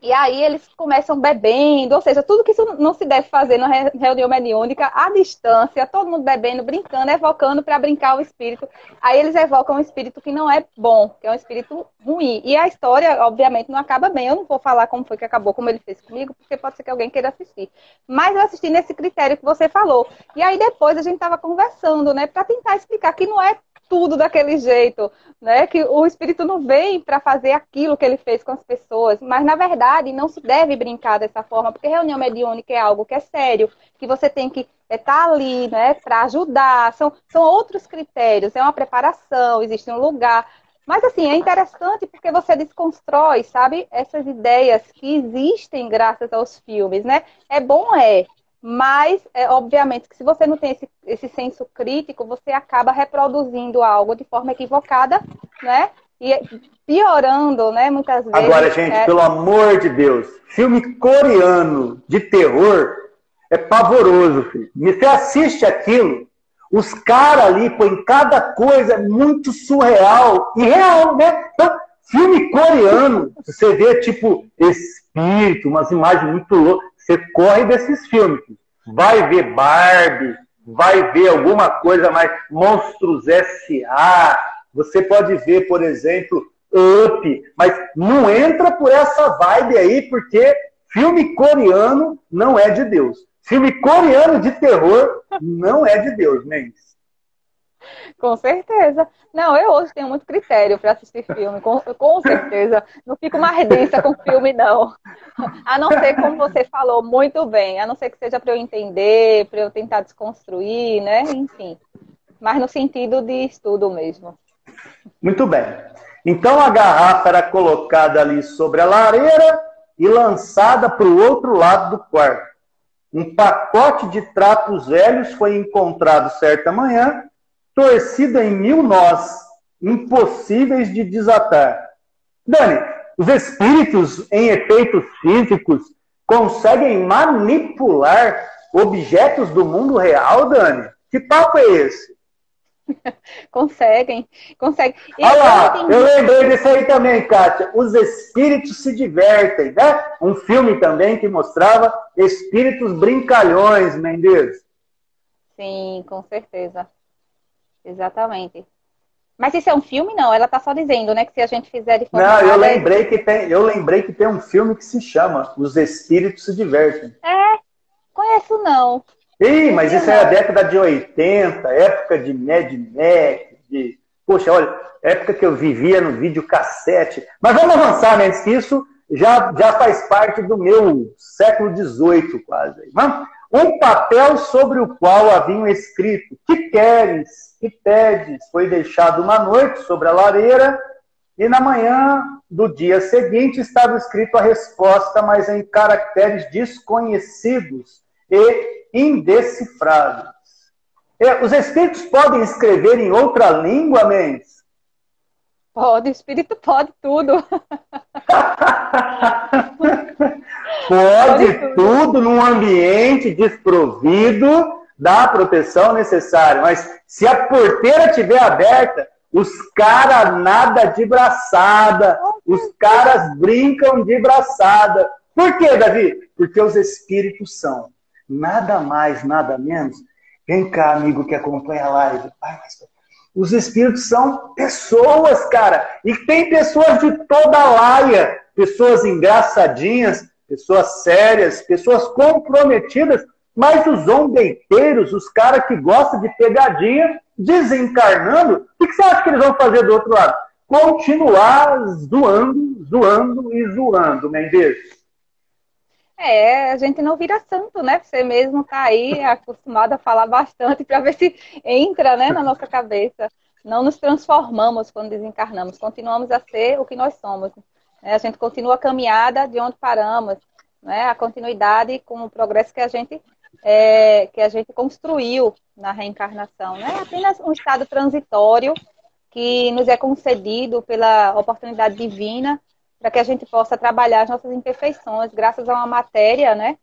E aí eles começam bebendo, ou seja, tudo que isso não se deve fazer na reunião mediúnica, à distância, todo mundo bebendo, brincando, evocando para brincar o espírito. Aí eles evocam um espírito que não é bom, que é um espírito ruim. E a história, obviamente, não acaba bem. Eu não vou falar como foi que acabou, como ele fez comigo, porque pode ser que alguém queira assistir. Mas eu assisti nesse critério que você falou. E aí depois a gente estava conversando, né, para tentar explicar que não é tudo daquele jeito, né? Que o espírito não vem para fazer aquilo que ele fez com as pessoas, mas na verdade não se deve brincar dessa forma, porque reunião mediúnica é algo que é sério, que você tem que estar é, tá ali, né, para ajudar. São, são outros critérios, é uma preparação, existe um lugar. Mas assim, é interessante porque você desconstrói, sabe, essas ideias que existem graças aos filmes, né? É bom, é, mas, é, obviamente, que se você não tem esse, esse senso crítico, você acaba reproduzindo algo de forma equivocada, né? E piorando, né, muitas vezes. Agora, gente, é... pelo amor de Deus, filme coreano de terror é pavoroso, filho. Você assiste aquilo, os caras ali põem cada coisa muito surreal e real, né? Então, filme coreano, você vê, tipo, espírito, umas imagens muito loucas. Você corre desses filmes. Vai ver Barbie, vai ver alguma coisa mais Monstros S.A. Você pode ver, por exemplo, Up, mas não entra por essa vibe aí, porque filme coreano não é de Deus. Filme coreano de terror não é de Deus, Mendes. Com certeza. Não, eu hoje tenho muito critério para assistir filme, com, com certeza. Não fico mais densa com filme, não. A não ser, como você falou muito bem, a não ser que seja para eu entender, para eu tentar desconstruir, né? Enfim. Mas no sentido de estudo mesmo. Muito bem. Então a garrafa era colocada ali sobre a lareira e lançada para o outro lado do quarto. Um pacote de trapos velhos foi encontrado certa manhã torcida em mil nós, impossíveis de desatar. Dani, os espíritos em efeitos físicos conseguem manipular objetos do mundo real, Dani? Que papo é esse? [laughs] conseguem, conseguem. Olha lá, eu lembrei disso aí também, Kátia. Os espíritos se divertem, né? Um filme também que mostrava espíritos brincalhões, Mendes. Sim, com certeza. Exatamente. Mas isso é um filme, não? Ela está só dizendo, né, que se a gente fizer de forma. Não, eu lembrei que tem, eu lembrei que tem um filme que se chama Os Espíritos se Divertem. É, conheço não. Ih, mas isso é a década de 80, época de Mad Max, de. Poxa, olha, época que eu vivia no videocassete. Mas vamos avançar, né? Antes que isso já, já faz parte do meu século XVIII, quase. Vamos? Um papel sobre o qual haviam escrito: Que queres? Que pedes? Foi deixado uma noite sobre a lareira, e na manhã do dia seguinte estava escrito a resposta, mas em caracteres desconhecidos e indecifráveis. Os espíritos podem escrever em outra língua, Mendes? Pode, o espírito pode tudo. [laughs] pode, tudo. tudo num ambiente desprovido da proteção necessária. Mas se a porteira estiver aberta, os caras nada de braçada, os caras brincam de braçada. Por quê, Davi? Porque os espíritos são nada mais, nada menos. Vem cá, amigo que acompanha a live. Ai, os espíritos são pessoas, cara. E tem pessoas de toda laia. Pessoas engraçadinhas, pessoas sérias, pessoas comprometidas, mas os zombeteiros, os caras que gostam de pegadinha, desencarnando, o que você acha que eles vão fazer do outro lado? Continuar zoando, zoando e zoando, Mendes. É, a gente não vira santo, né? Você mesmo tá aí acostumado a falar bastante para ver se entra né, na nossa cabeça. Não nos transformamos quando desencarnamos, continuamos a ser o que nós somos. Né? A gente continua a caminhada de onde paramos, né? a continuidade com o progresso que a gente é, que a gente construiu na reencarnação. Né? É apenas um estado transitório que nos é concedido pela oportunidade divina para que a gente possa trabalhar as nossas imperfeições, graças a uma matéria, né,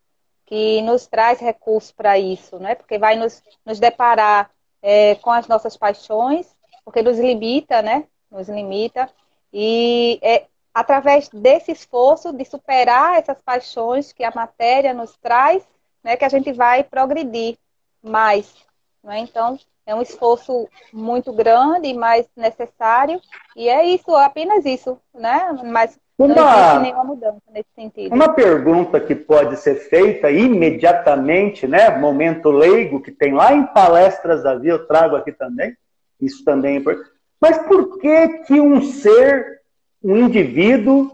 que nos traz recursos para isso, né, porque vai nos, nos deparar é, com as nossas paixões, porque nos limita, né, nos limita, e é através desse esforço de superar essas paixões que a matéria nos traz, né, que a gente vai progredir mais. Né? Então, é um esforço muito grande, mas necessário, e é isso, apenas isso, né? Mas uma, não existe nenhuma mudança nesse sentido. Uma pergunta que pode ser feita imediatamente, né? Momento leigo, que tem lá em palestras da Via, eu trago aqui também, isso também é importante. Mas por que que um ser, um indivíduo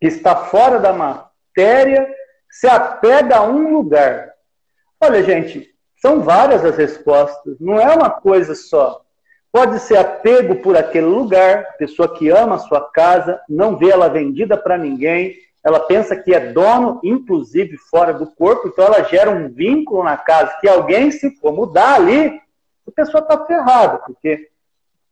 que está fora da matéria, se apega a um lugar? Olha, gente, são várias as respostas, não é uma coisa só. Pode ser apego por aquele lugar, pessoa que ama a sua casa, não vê ela vendida para ninguém, ela pensa que é dono, inclusive fora do corpo, então ela gera um vínculo na casa que alguém, se for mudar ali, a pessoa está ferrada, porque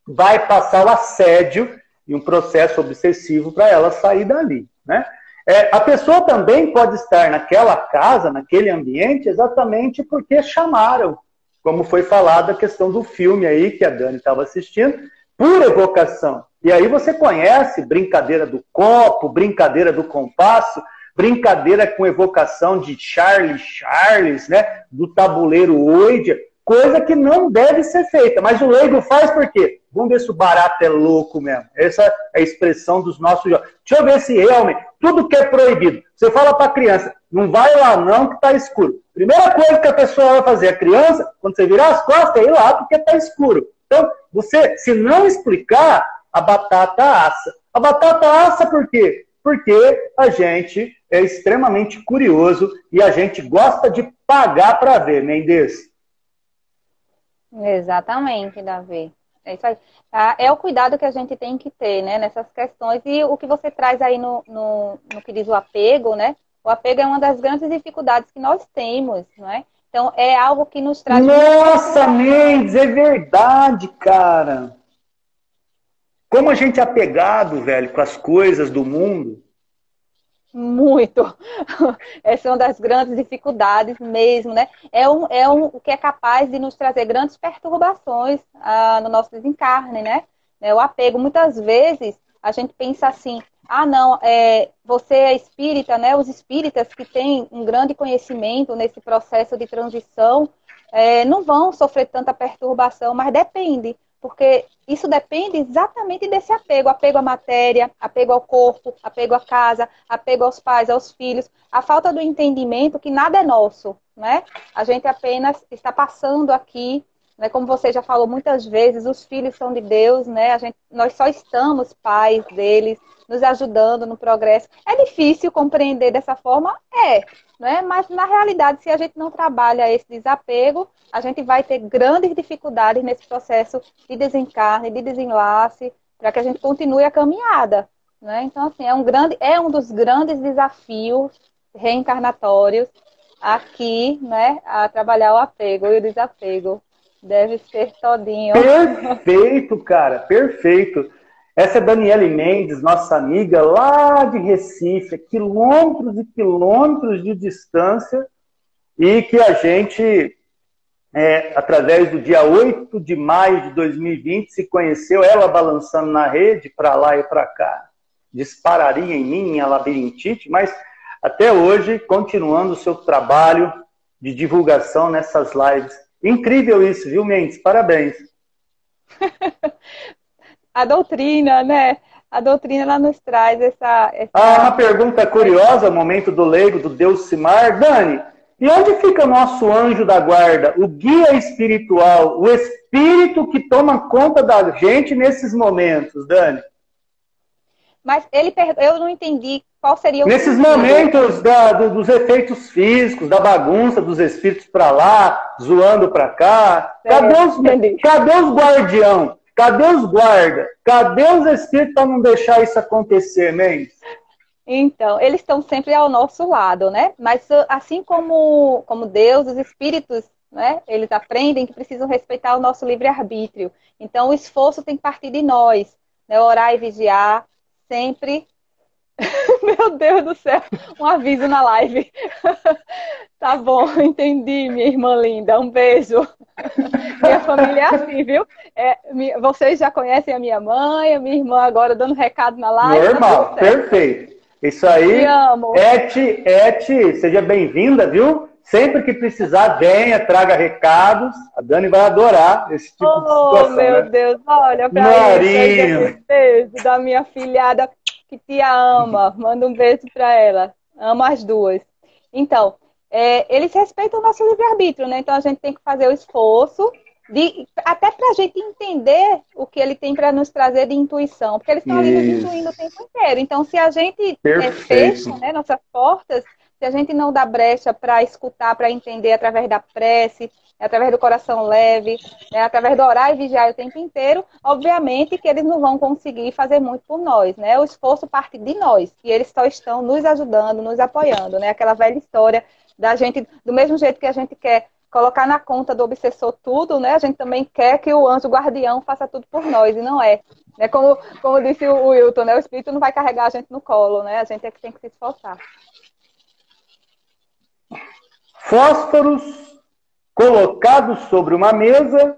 vai passar o assédio e um processo obsessivo para ela sair dali. Né? É, a pessoa também pode estar naquela casa, naquele ambiente, exatamente porque chamaram, como foi falado a questão do filme aí que a Dani estava assistindo, por evocação. E aí você conhece brincadeira do copo, brincadeira do compasso, brincadeira com evocação de Charles Charles, né, do tabuleiro Oidia, coisa que não deve ser feita. Mas o leigo faz por quê? Vamos ver se o barato é louco mesmo. Essa é a expressão dos nossos jovens. Deixa eu ver se realmente, tudo que é proibido. Você fala para a criança, não vai lá não que está escuro. Primeira coisa que a pessoa vai fazer, a criança, quando você virar as costas, é ir lá porque está escuro. Então, Você, se não explicar, a batata assa. A batata assa por quê? Porque a gente é extremamente curioso e a gente gosta de pagar para ver, Mendes. Exatamente, Davi. É isso aí. Tá? É o cuidado que a gente tem que ter, né, nessas questões. E o que você traz aí no, no, no que diz o apego, né? O apego é uma das grandes dificuldades que nós temos, não é? Então, é algo que nos traz. Nossa, Mendes, é verdade, cara. Como a gente é apegado, velho, com as coisas do mundo. Muito. [laughs] Essa é uma das grandes dificuldades mesmo, né? É, um, é um, que é capaz de nos trazer grandes perturbações ah, no nosso desencarne, né? É, o apego, muitas vezes, a gente pensa assim, ah, não, é, você é espírita, né? Os espíritas que têm um grande conhecimento nesse processo de transição é, não vão sofrer tanta perturbação, mas depende porque isso depende exatamente desse apego, apego à matéria, apego ao corpo, apego à casa, apego aos pais, aos filhos, a falta do entendimento que nada é nosso, né? A gente apenas está passando aqui, né? Como você já falou muitas vezes, os filhos são de Deus, né? A gente, nós só estamos pais deles, nos ajudando no progresso. É difícil compreender dessa forma? É, né? Mas na realidade, se a gente não trabalha esse desapego, a gente vai ter grandes dificuldades nesse processo de desencarne, de desenlace, para que a gente continue a caminhada. Né? Então, assim, é um, grande, é um dos grandes desafios reencarnatórios aqui, né, a trabalhar o apego e o desapego. Deve ser todinho. Perfeito, [laughs] cara, perfeito. Essa é Daniele Mendes, nossa amiga lá de Recife, quilômetros e quilômetros de distância, e que a gente, é, através do dia 8 de maio de 2020, se conheceu, ela balançando na rede, para lá e para cá. Dispararia em mim, minha labirintite, mas até hoje, continuando o seu trabalho de divulgação nessas lives. Incrível isso, viu, Mendes? Parabéns. [laughs] a doutrina, né? A doutrina ela nos traz essa, essa. Ah, uma pergunta curiosa, momento do leigo, do Deus Simar. Dani, e onde fica o nosso anjo da guarda, o guia espiritual, o espírito que toma conta da gente nesses momentos, Dani? Mas ele, eu não entendi qual seria o. Nesses momentos da, do, dos efeitos físicos, da bagunça dos espíritos para lá, zoando para cá, é, cadê os, cadê os guardião? Cadê os guardas? Cadê os espíritos para não deixar isso acontecer, Mendes? Então, eles estão sempre ao nosso lado, né? Mas assim como, como Deus, os espíritos, né? Eles aprendem que precisam respeitar o nosso livre-arbítrio. Então, o esforço tem que partir de nós, né? Orar e vigiar, sempre [laughs] Meu Deus do céu, um aviso na live. [laughs] Tá bom, entendi, minha irmã linda. Um beijo. [laughs] Minha família é assim, viu? É, vocês já conhecem a minha mãe, a minha irmã agora dando recado na live. Normal, tá perfeito. Isso aí. Te amo. Eti, Eti, seja bem-vinda, viu? Sempre que precisar, venha, traga recados. A Dani vai adorar esse tipo oh, de situação. Oh, meu né? Deus, olha pra Marinho. isso. Beijo da minha filhada que te ama. [laughs] Manda um beijo para ela. Amo as duas. Então, é, eles respeitam o nosso livre-arbítrio, né? Então a gente tem que fazer o esforço de, até para a gente entender o que ele tem para nos trazer de intuição, porque eles estão ali nos intuindo o tempo inteiro. Então, se a gente é, fecha né, nossas portas, se a gente não dá brecha para escutar, para entender através da prece, é através do coração leve, é através do orar e vigiar o tempo inteiro, obviamente que eles não vão conseguir fazer muito por nós, né? O esforço parte de nós, e eles só estão nos ajudando, nos apoiando, né? Aquela velha história da gente, do mesmo jeito que a gente quer colocar na conta do obsessor tudo, né? A gente também quer que o anjo guardião faça tudo por nós, e não é. é como, como disse o Wilton, né? O espírito não vai carregar a gente no colo, né? A gente é que tem que se esforçar. Fósforos colocados sobre uma mesa,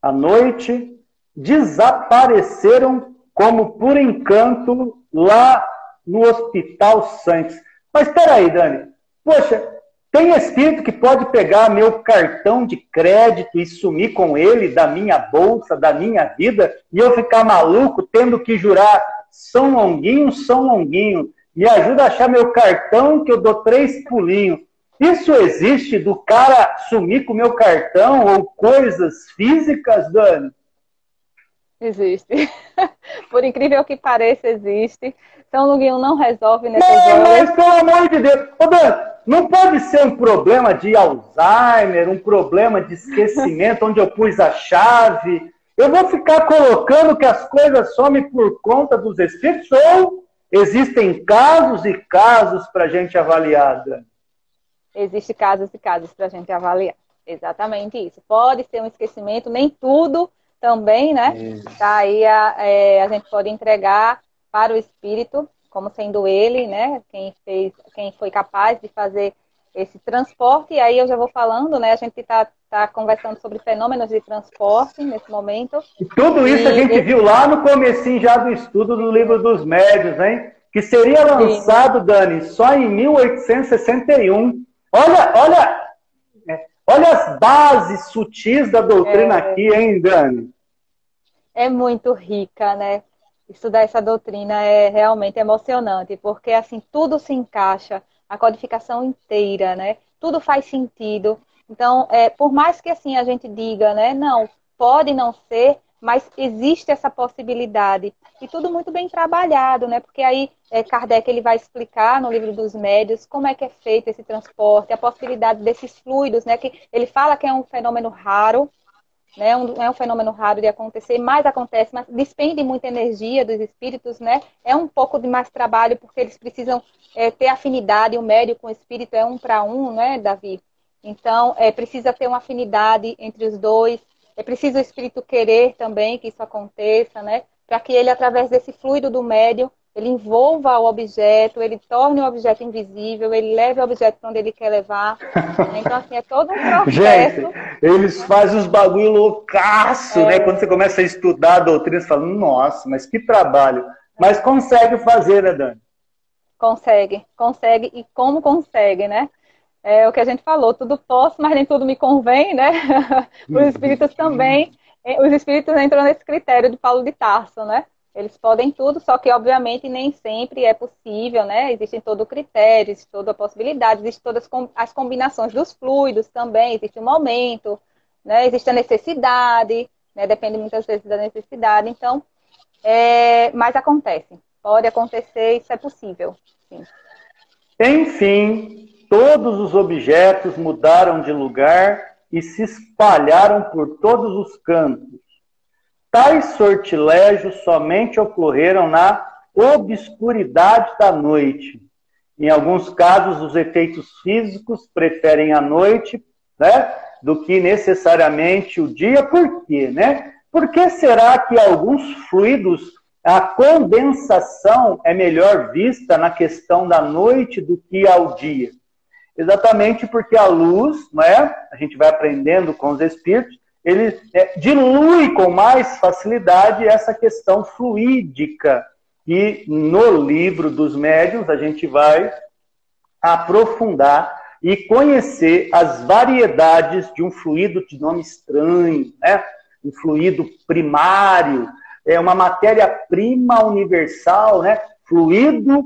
à noite, desapareceram como por encanto lá no Hospital Santos. Mas espera aí, Dani. Poxa, tem espírito que pode pegar meu cartão de crédito e sumir com ele da minha bolsa, da minha vida, e eu ficar maluco tendo que jurar São Longuinho, São Longuinho, me ajuda a achar meu cartão que eu dou três pulinhos. Isso existe do cara sumir com o meu cartão ou coisas físicas, Dani? Existe. [laughs] Por incrível que pareça, existe. São Luguinho não resolve nessas não. Mas, pelo amor de Deus. Ô, Dan, não pode ser um problema de Alzheimer, um problema de esquecimento, [laughs] onde eu pus a chave. Eu vou ficar colocando que as coisas somem por conta dos espíritos ou existem casos e casos para a gente avaliar, Dan? Existem casos e casos para a gente avaliar. Exatamente isso. Pode ser um esquecimento, nem tudo também, né? Tá aí a, é, a gente pode entregar para o espírito, como sendo ele, né? Quem fez, quem foi capaz de fazer esse transporte. E aí eu já vou falando, né? A gente está tá conversando sobre fenômenos de transporte nesse momento. E tudo isso e a gente esse... viu lá no comecinho já do estudo do livro dos médios, hein? Que seria lançado, Sim. Dani, só em 1861. Olha, olha, Olha as bases sutis da doutrina é, aqui, hein, Dani? É muito rica, né? Estudar essa doutrina é realmente emocionante, porque assim tudo se encaixa, a codificação inteira, né? Tudo faz sentido. Então, é, por mais que assim a gente diga, né, não, pode não ser, mas existe essa possibilidade. E tudo muito bem trabalhado, né? Porque aí é, Kardec ele vai explicar no livro dos médios como é que é feito esse transporte, a possibilidade desses fluidos, né? Que ele fala que é um fenômeno raro, né? Um, é um fenômeno raro de acontecer, mas acontece, mas despende muita energia dos espíritos, né? É um pouco de mais trabalho porque eles precisam é, ter afinidade, o médio com o espírito é um para um, né, Davi? Então, é, precisa ter uma afinidade entre os dois. É preciso o espírito querer também que isso aconteça, né? Para que ele, através desse fluido do médium, ele envolva o objeto, ele torne o objeto invisível, ele leve o objeto para onde ele quer levar. [laughs] Então, assim, é todo um processo. Gente, eles fazem os bagulho loucaço, né? é. né? Quando você começa a estudar a doutrina, você fala, nossa, mas que trabalho. Mas consegue fazer, né, Dani? Consegue, consegue. E como consegue, né? É o que a gente falou, tudo posso, mas nem tudo me convém, né? [laughs] os espíritos também, eh, os espíritos entram nesse critério de Paulo de Tarso, né? Eles podem tudo, só que obviamente nem sempre é possível, né? Existem todo o critério, existe toda a possibilidade, existem todas as combinações dos fluidos também, existe o momento, né? Existe a necessidade, né? Depende muitas vezes da necessidade, então, é... mas acontece, pode acontecer, isso é possível, sim. Enfim, todos os objetos mudaram de lugar e se espalharam por todos os cantos. Tais sortilégios somente ocorreram na obscuridade da noite. Em alguns casos, os efeitos físicos preferem a noite né, do que necessariamente o dia. Por quê? Né? Por que será que alguns fluidos, a condensação é melhor vista na questão da noite do que ao dia? Exatamente porque a luz, não é? a gente vai aprendendo com os espíritos, ele é, dilui com mais facilidade essa questão fluídica. E no livro dos médios a gente vai aprofundar e conhecer as variedades de um fluido de nome estranho, né? um fluido primário, é uma matéria-prima universal, né? fluido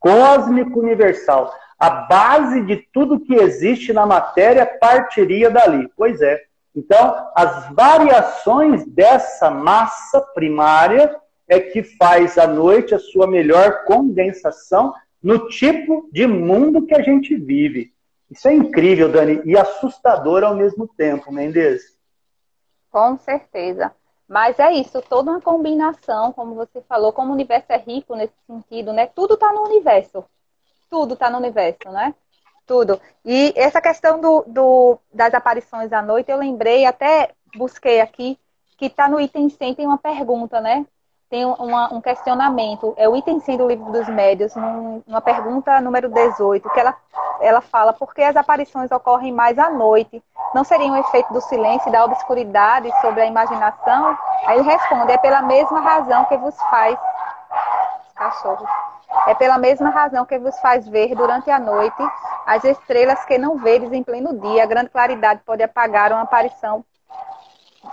cósmico universal a base de tudo que existe na matéria partiria dali. Pois é. Então, as variações dessa massa primária é que faz a noite a sua melhor condensação no tipo de mundo que a gente vive. Isso é incrível, Dani, e assustador ao mesmo tempo, Mendes. Com certeza. Mas é isso, toda uma combinação, como você falou, como o universo é rico nesse sentido, né? Tudo está no universo tudo está no universo, né? Tudo. E essa questão do, do, das aparições à noite, eu lembrei, até busquei aqui, que está no item 100, tem uma pergunta, né? Tem uma, um questionamento. É o item 100 do livro dos médios, num, uma pergunta número 18, que ela, ela fala por que as aparições ocorrem mais à noite? Não seria um efeito do silêncio e da obscuridade sobre a imaginação? Aí ele responde, é pela mesma razão que vos faz... Cachorro é pela mesma razão que vos faz ver durante a noite as estrelas que não vedes em pleno dia. A grande claridade pode apagar uma aparição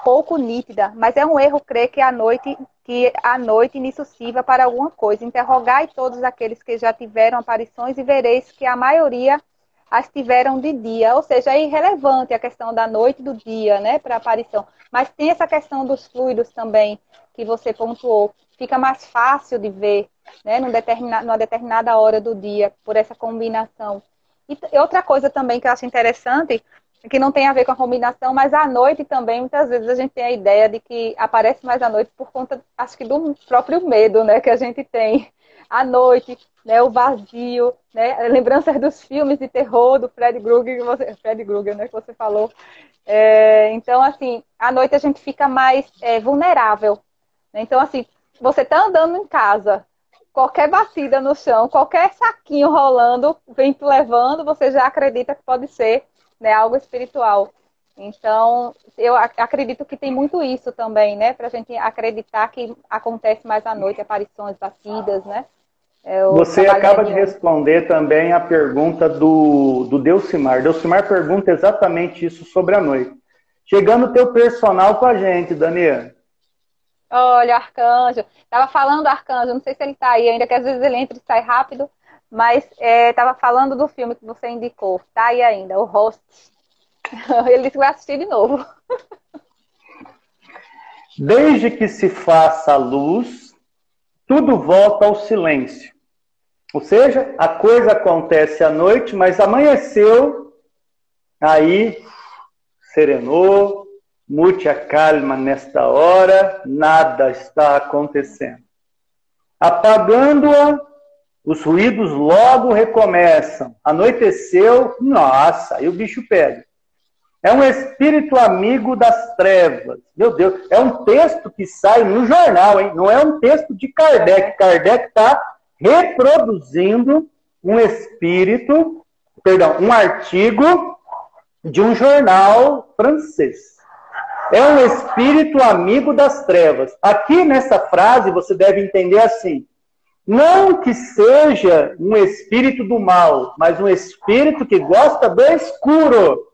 pouco nítida, mas é um erro crer que a noite que a noite nisso sirva para alguma coisa. Interrogai todos aqueles que já tiveram aparições e vereis que a maioria as tiveram de dia, ou seja, é irrelevante a questão da noite e do dia, né, para aparição. Mas tem essa questão dos fluidos também, que você pontuou. Fica mais fácil de ver, né, num determina, numa determinada hora do dia, por essa combinação. E outra coisa também que eu acho interessante, que não tem a ver com a combinação, mas à noite também, muitas vezes a gente tem a ideia de que aparece mais à noite por conta, acho que do próprio medo, né, que a gente tem à noite, né, o vazio, né, lembranças dos filmes de terror do Fred Krueger, que você, Fred Krueger, né, que você falou. É, então, assim, à noite a gente fica mais é, vulnerável. Né? Então, assim, você está andando em casa, qualquer batida no chão, qualquer saquinho rolando, vento levando, você já acredita que pode ser né, algo espiritual. Então, eu acredito que tem muito isso também, né? Para a gente acreditar que acontece mais à noite, aparições, batidas, né? É Você acaba de responder também a pergunta do, do Delcimar. Delcimar pergunta exatamente isso sobre a noite. Chegando o teu personal com a gente, Daniela. Olha, Arcanjo. Estava falando, Arcanjo, não sei se ele está aí ainda, que às vezes ele entra e sai rápido, mas estava é, falando do filme que você indicou. Está aí ainda, o Host. [laughs] Ele disse que vai assistir de novo. [laughs] Desde que se faça a luz, tudo volta ao silêncio. Ou seja, a coisa acontece à noite, mas amanheceu, aí serenou, mute a calma nesta hora, nada está acontecendo. Apagando-a, os ruídos logo recomeçam. Anoiteceu, nossa, aí o bicho pega. É um espírito amigo das trevas. Meu Deus, é um texto que sai no jornal, hein? Não é um texto de Kardec. Kardec está reproduzindo um espírito, perdão, um artigo de um jornal francês. É um espírito amigo das trevas. Aqui nessa frase você deve entender assim: não que seja um espírito do mal, mas um espírito que gosta do escuro,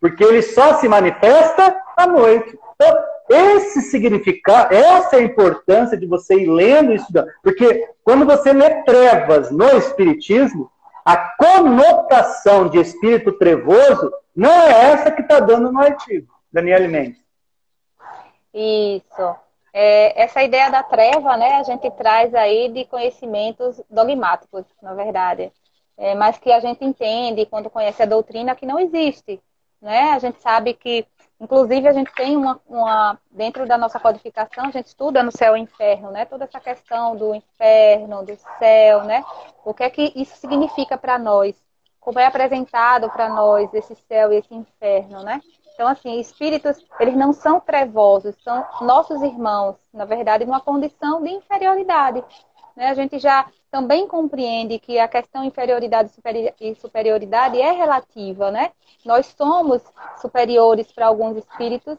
porque ele só se manifesta à noite. Então, esse significado, essa é a importância de você ir lendo isso, porque quando você lê trevas no Espiritismo, a conotação de espírito trevoso não é essa que está dando no artigo, Daniel Mendes. Isso. É, essa ideia da treva, né, a gente traz aí de conhecimentos dogmáticos, na verdade. É, mas que a gente entende quando conhece a doutrina que não existe. Né? A gente sabe que Inclusive, a gente tem uma, uma, dentro da nossa codificação, a gente estuda no céu e inferno, né? Toda essa questão do inferno, do céu, né? O que é que isso significa para nós? Como é apresentado para nós esse céu e esse inferno, né? Então, assim, espíritos, eles não são trevosos, são nossos irmãos, na verdade, numa condição de inferioridade. Né? A gente já também compreende que a questão inferioridade e superioridade é relativa, né? Nós somos superiores para alguns espíritos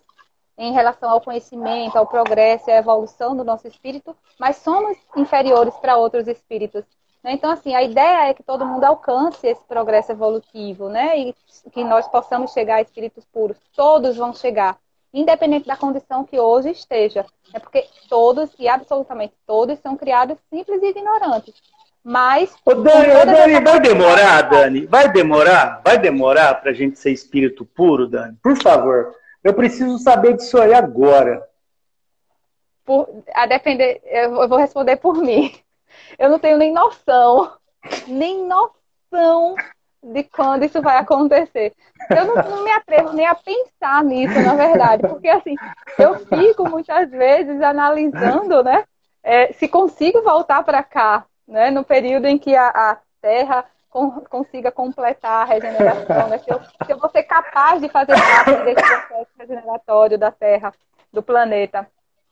em relação ao conhecimento, ao progresso e à evolução do nosso espírito, mas somos inferiores para outros espíritos. Né? Então, assim, a ideia é que todo mundo alcance esse progresso evolutivo, né? E que nós possamos chegar a espíritos puros. Todos vão chegar independente da condição que hoje esteja. É porque todos, e absolutamente todos, são criados simples e ignorantes. Mas. Ô, Dani, Dani vai demorar, Dani? Vai demorar? Vai demorar para a gente ser espírito puro, Dani? Por favor. Eu preciso saber disso aí agora. Por, a depender, eu vou responder por mim. Eu não tenho nem noção, nem noção de quando isso vai acontecer. Eu não, não, me atrevo nem a pensar nisso, na verdade, porque assim, eu fico muitas vezes analisando, né, é, se consigo voltar para cá, né, no período em que a, a Terra com, consiga completar a regeneração, né, se eu, se eu vou ser capaz de fazer parte desse processo regeneratório da Terra, do planeta.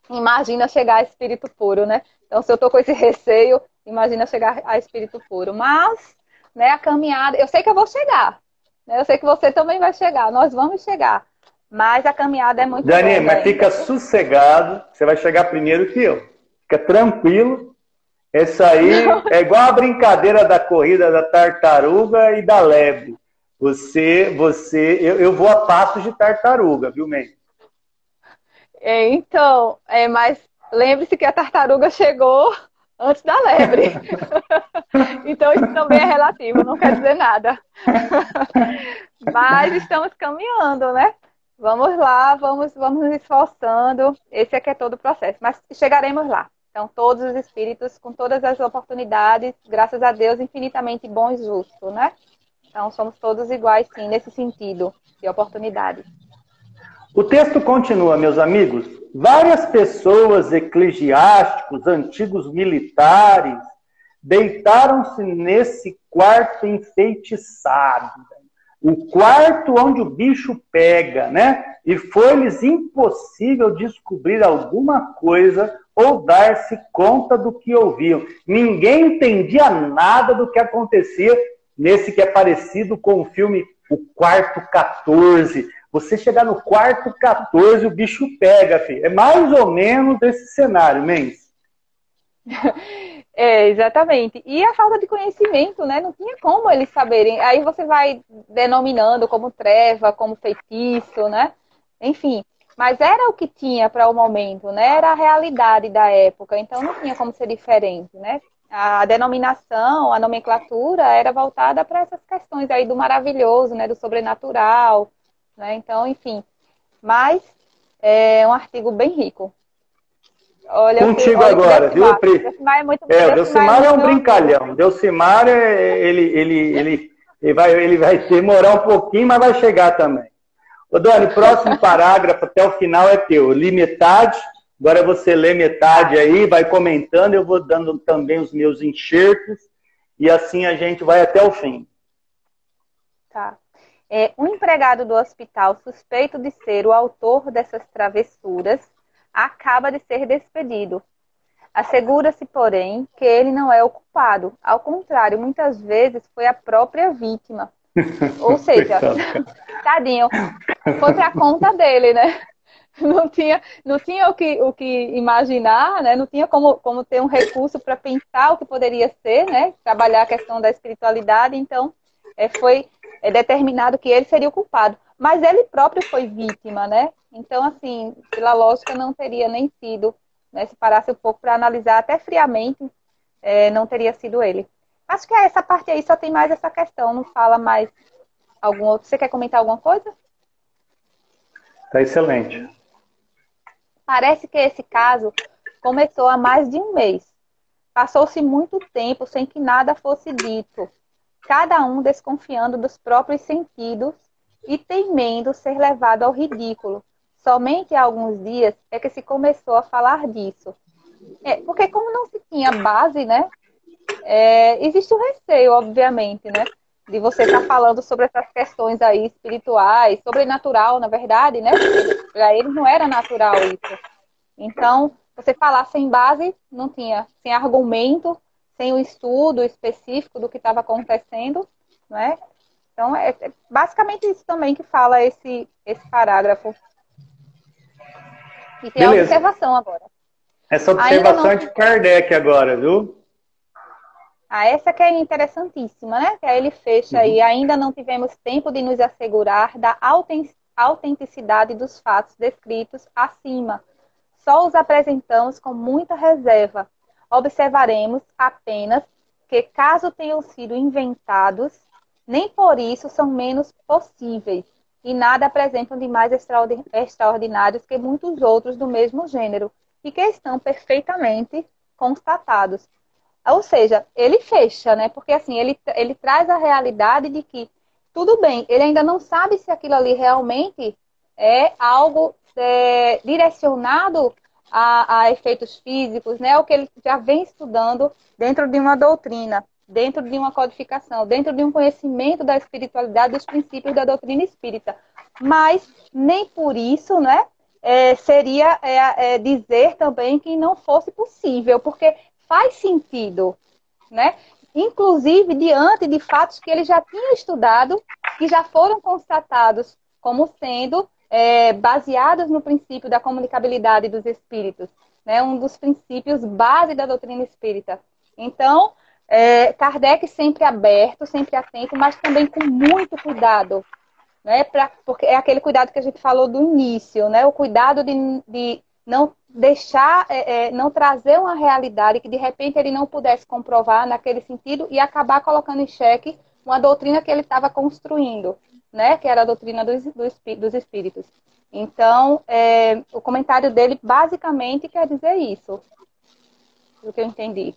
Imagina chegar a espírito puro, né? Então, se eu tô com esse receio, imagina chegar a espírito puro. Mas né, a caminhada. Eu sei que eu vou chegar. Né? Eu sei que você também vai chegar. Nós vamos chegar. Mas a caminhada é muito Dani, mas fica sossegado. Você vai chegar primeiro que eu. Fica tranquilo. Essa aí [laughs] é igual a brincadeira da corrida da tartaruga e da lebre. Você, você, eu, eu vou a passos de tartaruga, viu, Mendes? É, então, é, mas lembre-se que a tartaruga chegou antes da lebre. [laughs] então isso também é relativo, não quer dizer nada. [laughs] Mas estamos caminhando, né? Vamos lá, vamos, vamos nos esforçando. Esse aqui é todo o processo, mas chegaremos lá. Então, todos os espíritos, com todas as oportunidades, graças a Deus, infinitamente bom e justo, né? Então, somos todos iguais, sim, nesse sentido de oportunidade. O texto continua, meus amigos. Várias pessoas, eclesiásticos, antigos militares, deitaram-se nesse quarto enfeitiçado. O quarto onde o bicho pega, né? E foi-lhes impossível descobrir alguma coisa ou dar-se conta do que ouviam. Ninguém entendia nada do que acontecia nesse que é parecido com o filme O Quarto 14, você chegar no quarto 14, o bicho pega, filho. É mais ou menos esse cenário, Mendes. [laughs] É, exatamente. E a falta de conhecimento, né? Não tinha como eles saberem. Aí você vai denominando como treva, como feitiço, né? Enfim. Mas era o que tinha para o momento, né? Era a realidade da época. Então não tinha como ser diferente, né? A denominação, a nomenclatura era voltada para essas questões aí do maravilhoso, né? Do sobrenatural, né? Então, enfim. Mas é um artigo bem rico. Olha, Contigo olha agora, viu, Pri? Delcimar é muito É, Delcimar é um brincalhão. Delcimar, é, ele, ele, ele, ele, vai, ele vai demorar um pouquinho, mas vai chegar também. Ô, Dani, próximo [laughs] parágrafo até o final é teu. Li metade, agora você lê metade aí, vai comentando, eu vou dando também os meus enxertos, e assim a gente vai até o fim. É, um empregado do hospital suspeito de ser o autor dessas travessuras acaba de ser despedido. Assegura-se, porém, que ele não é o culpado. Ao contrário, muitas vezes foi a própria vítima. Ou [laughs] seja, tadinho, foi para conta dele, né? Não tinha, não tinha o, que, o que imaginar, né? Não tinha como, como ter um recurso para pensar o que poderia ser, né? Trabalhar a questão da espiritualidade. Então, é, foi é determinado que ele seria o culpado. Mas ele próprio foi vítima, né? Então, assim, pela lógica, não teria nem sido, né? Se parasse um pouco para analisar até friamente, é, não teria sido ele. Acho que essa parte aí só tem mais essa questão, não fala mais algum outro. Você quer comentar alguma coisa? Tá excelente. Parece que esse caso começou há mais de um mês. Passou-se muito tempo sem que nada fosse dito cada um desconfiando dos próprios sentidos e temendo ser levado ao ridículo. Somente há alguns dias é que se começou a falar disso. É, porque como não se tinha base, né? É, existe o um receio, obviamente, né? De você estar tá falando sobre essas questões aí espirituais, sobrenatural, na verdade, né? Para eles não era natural isso. Então, você falar sem base, não tinha, sem argumento, sem o estudo específico do que estava acontecendo, né? Então, é, é, basicamente isso também que fala esse, esse parágrafo. E tem Beleza. a observação agora. Essa observação não... é de Kardec agora, viu? Ah, essa que é interessantíssima, né? Que aí ele fecha uhum. aí. Ainda não tivemos tempo de nos assegurar da autenticidade dos fatos descritos acima. Só os apresentamos com muita reserva, observaremos apenas que, caso tenham sido inventados, nem por isso são menos possíveis e nada apresentam de mais extraordinários que muitos outros do mesmo gênero e que estão perfeitamente constatados. Ou seja, ele fecha, né? Porque assim, ele, ele traz a realidade de que tudo bem, ele ainda não sabe se aquilo ali realmente é algo é, direcionado a, a efeitos físicos, né? O que ele já vem estudando dentro de uma doutrina, dentro de uma codificação, dentro de um conhecimento da espiritualidade, dos princípios da doutrina espírita. Mas nem por isso, né? É, seria é, é, dizer também que não fosse possível, porque faz sentido, né? Inclusive diante de fatos que ele já tinha estudado, que já foram constatados como sendo é, baseadas no princípio da comunicabilidade dos espíritos, né? um dos princípios base da doutrina espírita. Então, é, Kardec sempre aberto, sempre atento, mas também com muito cuidado, né? Pra, porque é aquele cuidado que a gente falou do início, né? O cuidado de, de não deixar, é, é, não trazer uma realidade que de repente ele não pudesse comprovar naquele sentido e acabar colocando em xeque uma doutrina que ele estava construindo, né? Que era a doutrina dos, dos espíritos. Então, é, o comentário dele basicamente quer dizer isso, do que eu entendi.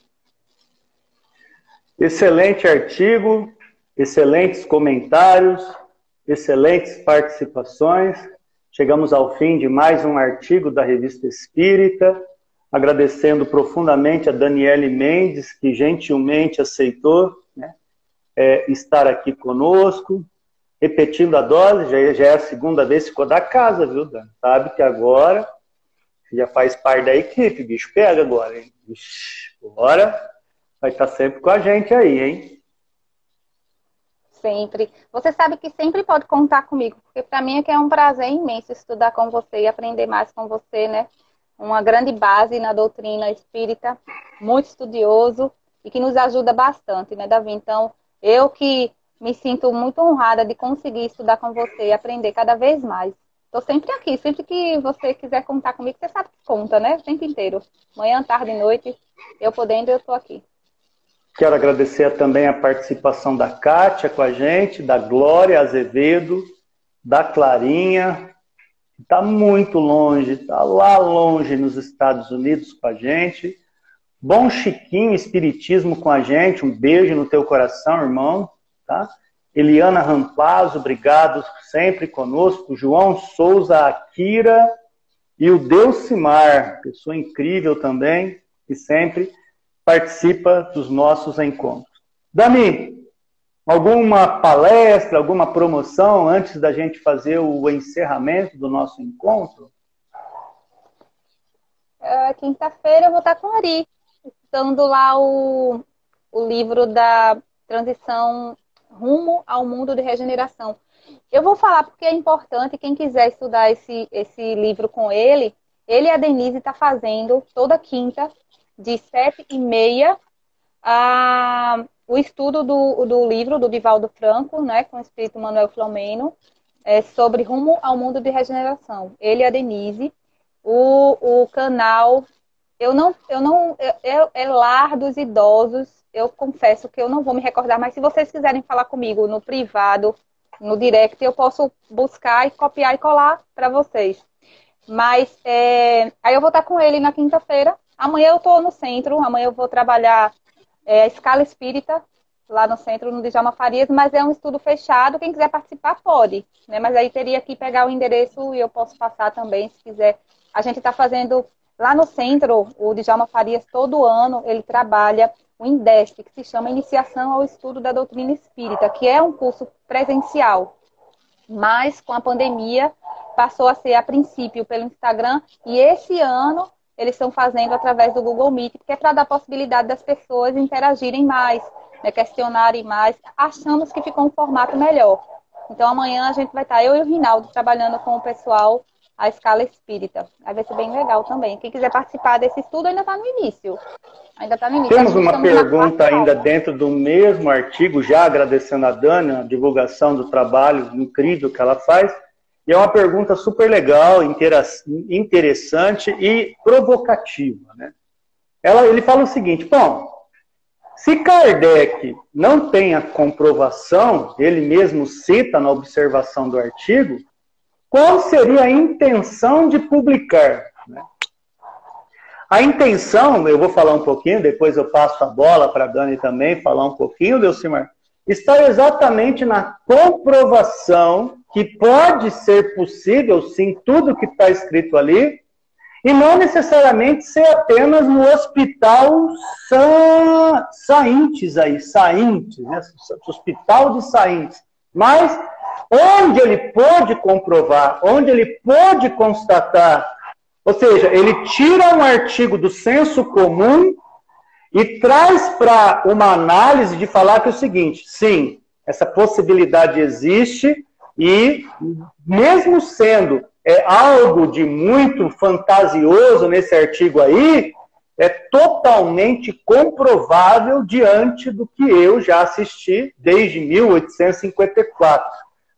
Excelente artigo, excelentes comentários, excelentes participações. Chegamos ao fim de mais um artigo da Revista Espírita, agradecendo profundamente a Daniele Mendes, que gentilmente aceitou né, é, estar aqui conosco, repetindo a dose, já, já é a segunda vez que ficou da casa, viu, Dan? Sabe que agora já faz parte da equipe, bicho pega agora, hein? Ixi, agora vai estar sempre com a gente aí, hein? sempre. Você sabe que sempre pode contar comigo, porque para mim é que é um prazer imenso estudar com você e aprender mais com você, né? Uma grande base na doutrina espírita, muito estudioso e que nos ajuda bastante, né, Davi? Então, eu que me sinto muito honrada de conseguir estudar com você e aprender cada vez mais. Estou sempre aqui, sempre que você quiser contar comigo, você sabe que conta, né? O tempo inteiro. Manhã, tarde, noite, eu podendo, eu estou aqui. Quero agradecer também a participação da Kátia com a gente, da Glória Azevedo, da Clarinha, que está muito longe, está lá longe nos Estados Unidos com a gente. Bom Chiquinho Espiritismo com a gente, um beijo no teu coração, irmão. Tá? Eliana Rampaz, obrigado sempre conosco. João Souza Akira e o Delcimar, pessoa incrível também, que sempre participa dos nossos encontros. Dami, alguma palestra, alguma promoção antes da gente fazer o encerramento do nosso encontro? Uh, Quinta-feira eu vou estar com Ari, estando lá o, o livro da transição rumo ao mundo de regeneração. Eu vou falar porque é importante, quem quiser estudar esse, esse livro com ele, ele e a Denise está fazendo toda quinta de sete e meia a, o estudo do, do livro do Divaldo Franco, né, com o espírito Manuel Flomeno, é, sobre rumo ao mundo de regeneração. Ele e a Denise. O, o canal, eu não, eu não, é, é lar dos idosos. Eu confesso que eu não vou me recordar, mas se vocês quiserem falar comigo no privado, no direct, eu posso buscar e copiar e colar para vocês. Mas é, aí eu vou estar com ele na quinta-feira, Amanhã eu estou no centro, amanhã eu vou trabalhar é, a escala espírita lá no centro, no Djalma Farias, mas é um estudo fechado. Quem quiser participar pode, né? Mas aí teria que pegar o endereço e eu posso passar também, se quiser. A gente está fazendo lá no centro, o Djalma Farias, todo ano, ele trabalha o INDESP, que se chama Iniciação ao Estudo da Doutrina Espírita, que é um curso presencial. Mas com a pandemia passou a ser a princípio pelo Instagram e esse ano eles estão fazendo através do Google Meet, que é para dar possibilidade das pessoas interagirem mais, né, questionarem mais. Achamos que ficou um formato melhor. Então amanhã a gente vai estar, eu e o Rinaldo, trabalhando com o pessoal a escala espírita. Aí vai ser bem legal também. Quem quiser participar desse estudo ainda está no início. Ainda está no início. Temos uma pergunta ainda dentro do mesmo artigo, já agradecendo a Dani, a divulgação do trabalho incrível que ela faz. E é uma pergunta super legal, interessante e provocativa. Né? Ela, ele fala o seguinte: bom, se Kardec não tem a comprovação, ele mesmo cita na observação do artigo, qual seria a intenção de publicar? Né? A intenção, eu vou falar um pouquinho, depois eu passo a bola para a Dani também falar um pouquinho, Delcimar, está exatamente na comprovação que pode ser possível, sim, tudo que está escrito ali, e não necessariamente ser apenas no hospital sa Saintes aí, Saintes, né? hospital de Saintes, mas onde ele pode comprovar, onde ele pode constatar, ou seja, ele tira um artigo do senso comum e traz para uma análise de falar que é o seguinte: sim, essa possibilidade existe, e mesmo sendo é, algo de muito fantasioso nesse artigo aí, é totalmente comprovável diante do que eu já assisti desde 1854.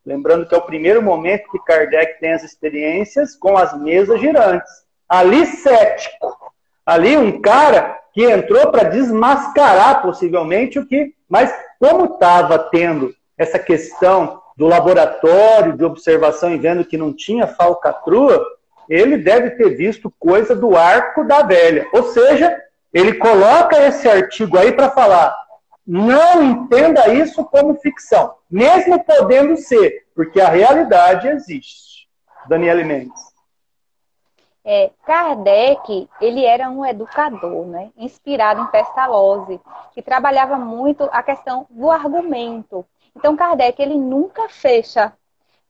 Lembrando que é o primeiro momento que Kardec tem as experiências com as mesas girantes. ali cético, ali um cara que entrou para desmascarar possivelmente o que, mas como estava tendo essa questão do laboratório de observação e vendo que não tinha falcatrua, ele deve ter visto coisa do arco da velha. Ou seja, ele coloca esse artigo aí para falar: não entenda isso como ficção, mesmo podendo ser, porque a realidade existe. Daniele Mendes. É, Kardec, ele era um educador, né? inspirado em Pestalozzi, que trabalhava muito a questão do argumento. Então, Kardec, ele nunca fecha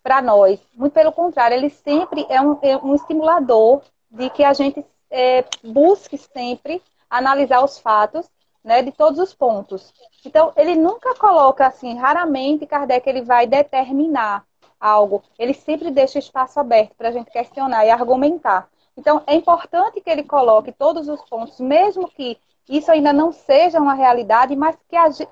para nós. Muito pelo contrário, ele sempre é um, é um estimulador de que a gente é, busque sempre analisar os fatos né, de todos os pontos. Então, ele nunca coloca assim, raramente Kardec ele vai determinar algo. Ele sempre deixa espaço aberto para a gente questionar e argumentar. Então, é importante que ele coloque todos os pontos, mesmo que isso ainda não seja uma realidade, mas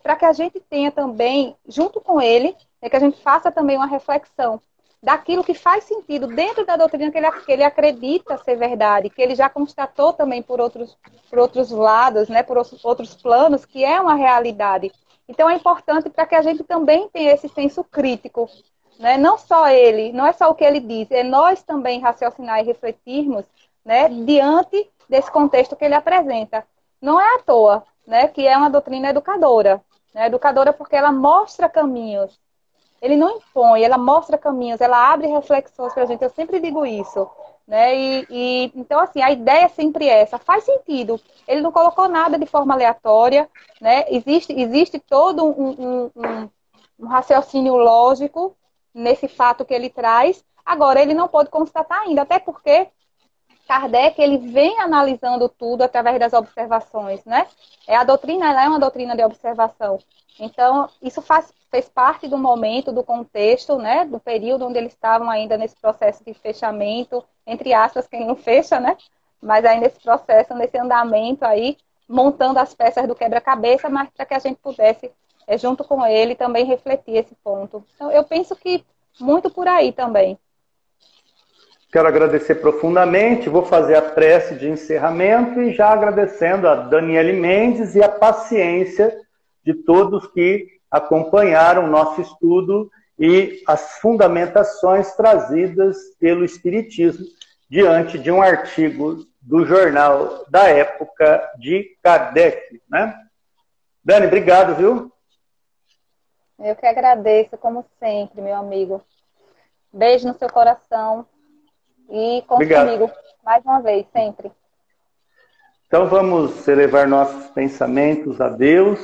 para que a gente tenha também, junto com ele, é que a gente faça também uma reflexão daquilo que faz sentido dentro da doutrina que ele, que ele acredita ser verdade, que ele já constatou também por outros, por outros lados, né, por outros planos, que é uma realidade. Então é importante para que a gente também tenha esse senso crítico. Né? Não só ele, não é só o que ele diz, é nós também raciocinar e refletirmos né, diante desse contexto que ele apresenta. Não é à toa né, que é uma doutrina educadora. Né? Educadora porque ela mostra caminhos, ele não impõe, ela mostra caminhos, ela abre reflexões para a gente. Eu sempre digo isso. Né? E, e, então, assim, a ideia é sempre essa. Faz sentido. Ele não colocou nada de forma aleatória. Né? Existe, existe todo um, um, um, um raciocínio lógico nesse fato que ele traz. Agora, ele não pode constatar ainda, até porque Kardec ele vem analisando tudo através das observações, né? É a doutrina, ela é uma doutrina de observação. Então, isso faz, fez parte do momento, do contexto, né, do período onde eles estavam ainda nesse processo de fechamento, entre aspas, quem não fecha, né, mas ainda nesse processo, nesse andamento aí, montando as peças do quebra-cabeça, mas para que a gente pudesse, é, junto com ele, também refletir esse ponto. Então, eu penso que muito por aí também. Quero agradecer profundamente, vou fazer a prece de encerramento e já agradecendo a Daniele Mendes e a paciência de todos que acompanharam nosso estudo e as fundamentações trazidas pelo Espiritismo diante de um artigo do jornal da época de Kardec. Né? Dani, obrigado, viu? Eu que agradeço, como sempre, meu amigo. Beijo no seu coração e conte comigo mais uma vez, sempre. Então vamos elevar nossos pensamentos a Deus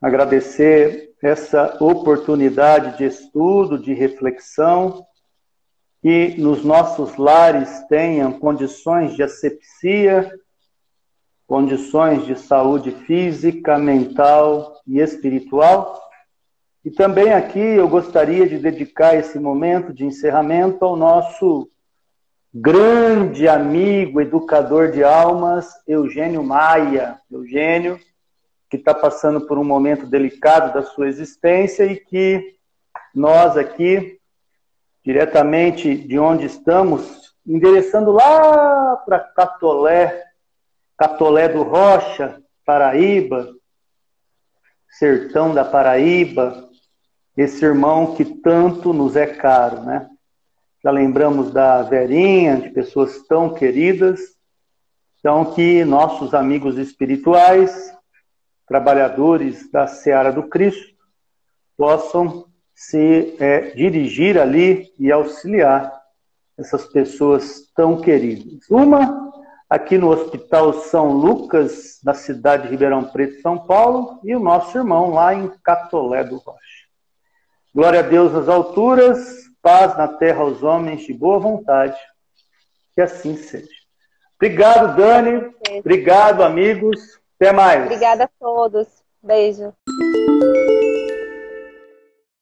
agradecer essa oportunidade de estudo, de reflexão, que nos nossos lares tenham condições de asepsia, condições de saúde física, mental e espiritual. E também aqui eu gostaria de dedicar esse momento de encerramento ao nosso grande amigo, educador de almas, Eugênio Maia. Eugênio, que está passando por um momento delicado da sua existência e que nós aqui, diretamente de onde estamos, endereçando lá para Catolé, Catolé do Rocha, Paraíba, sertão da Paraíba, esse irmão que tanto nos é caro, né? Já lembramos da Verinha, de pessoas tão queridas, então que nossos amigos espirituais trabalhadores da Seara do Cristo possam se é, dirigir ali e auxiliar essas pessoas tão queridas. Uma aqui no Hospital São Lucas, na cidade de Ribeirão Preto, São Paulo, e o nosso irmão lá em Catolé do Rocha. Glória a Deus nas alturas, paz na terra aos homens de boa vontade. Que assim seja. Obrigado, Dani. Obrigado, amigos. Até mais. Obrigada a todos. Beijo.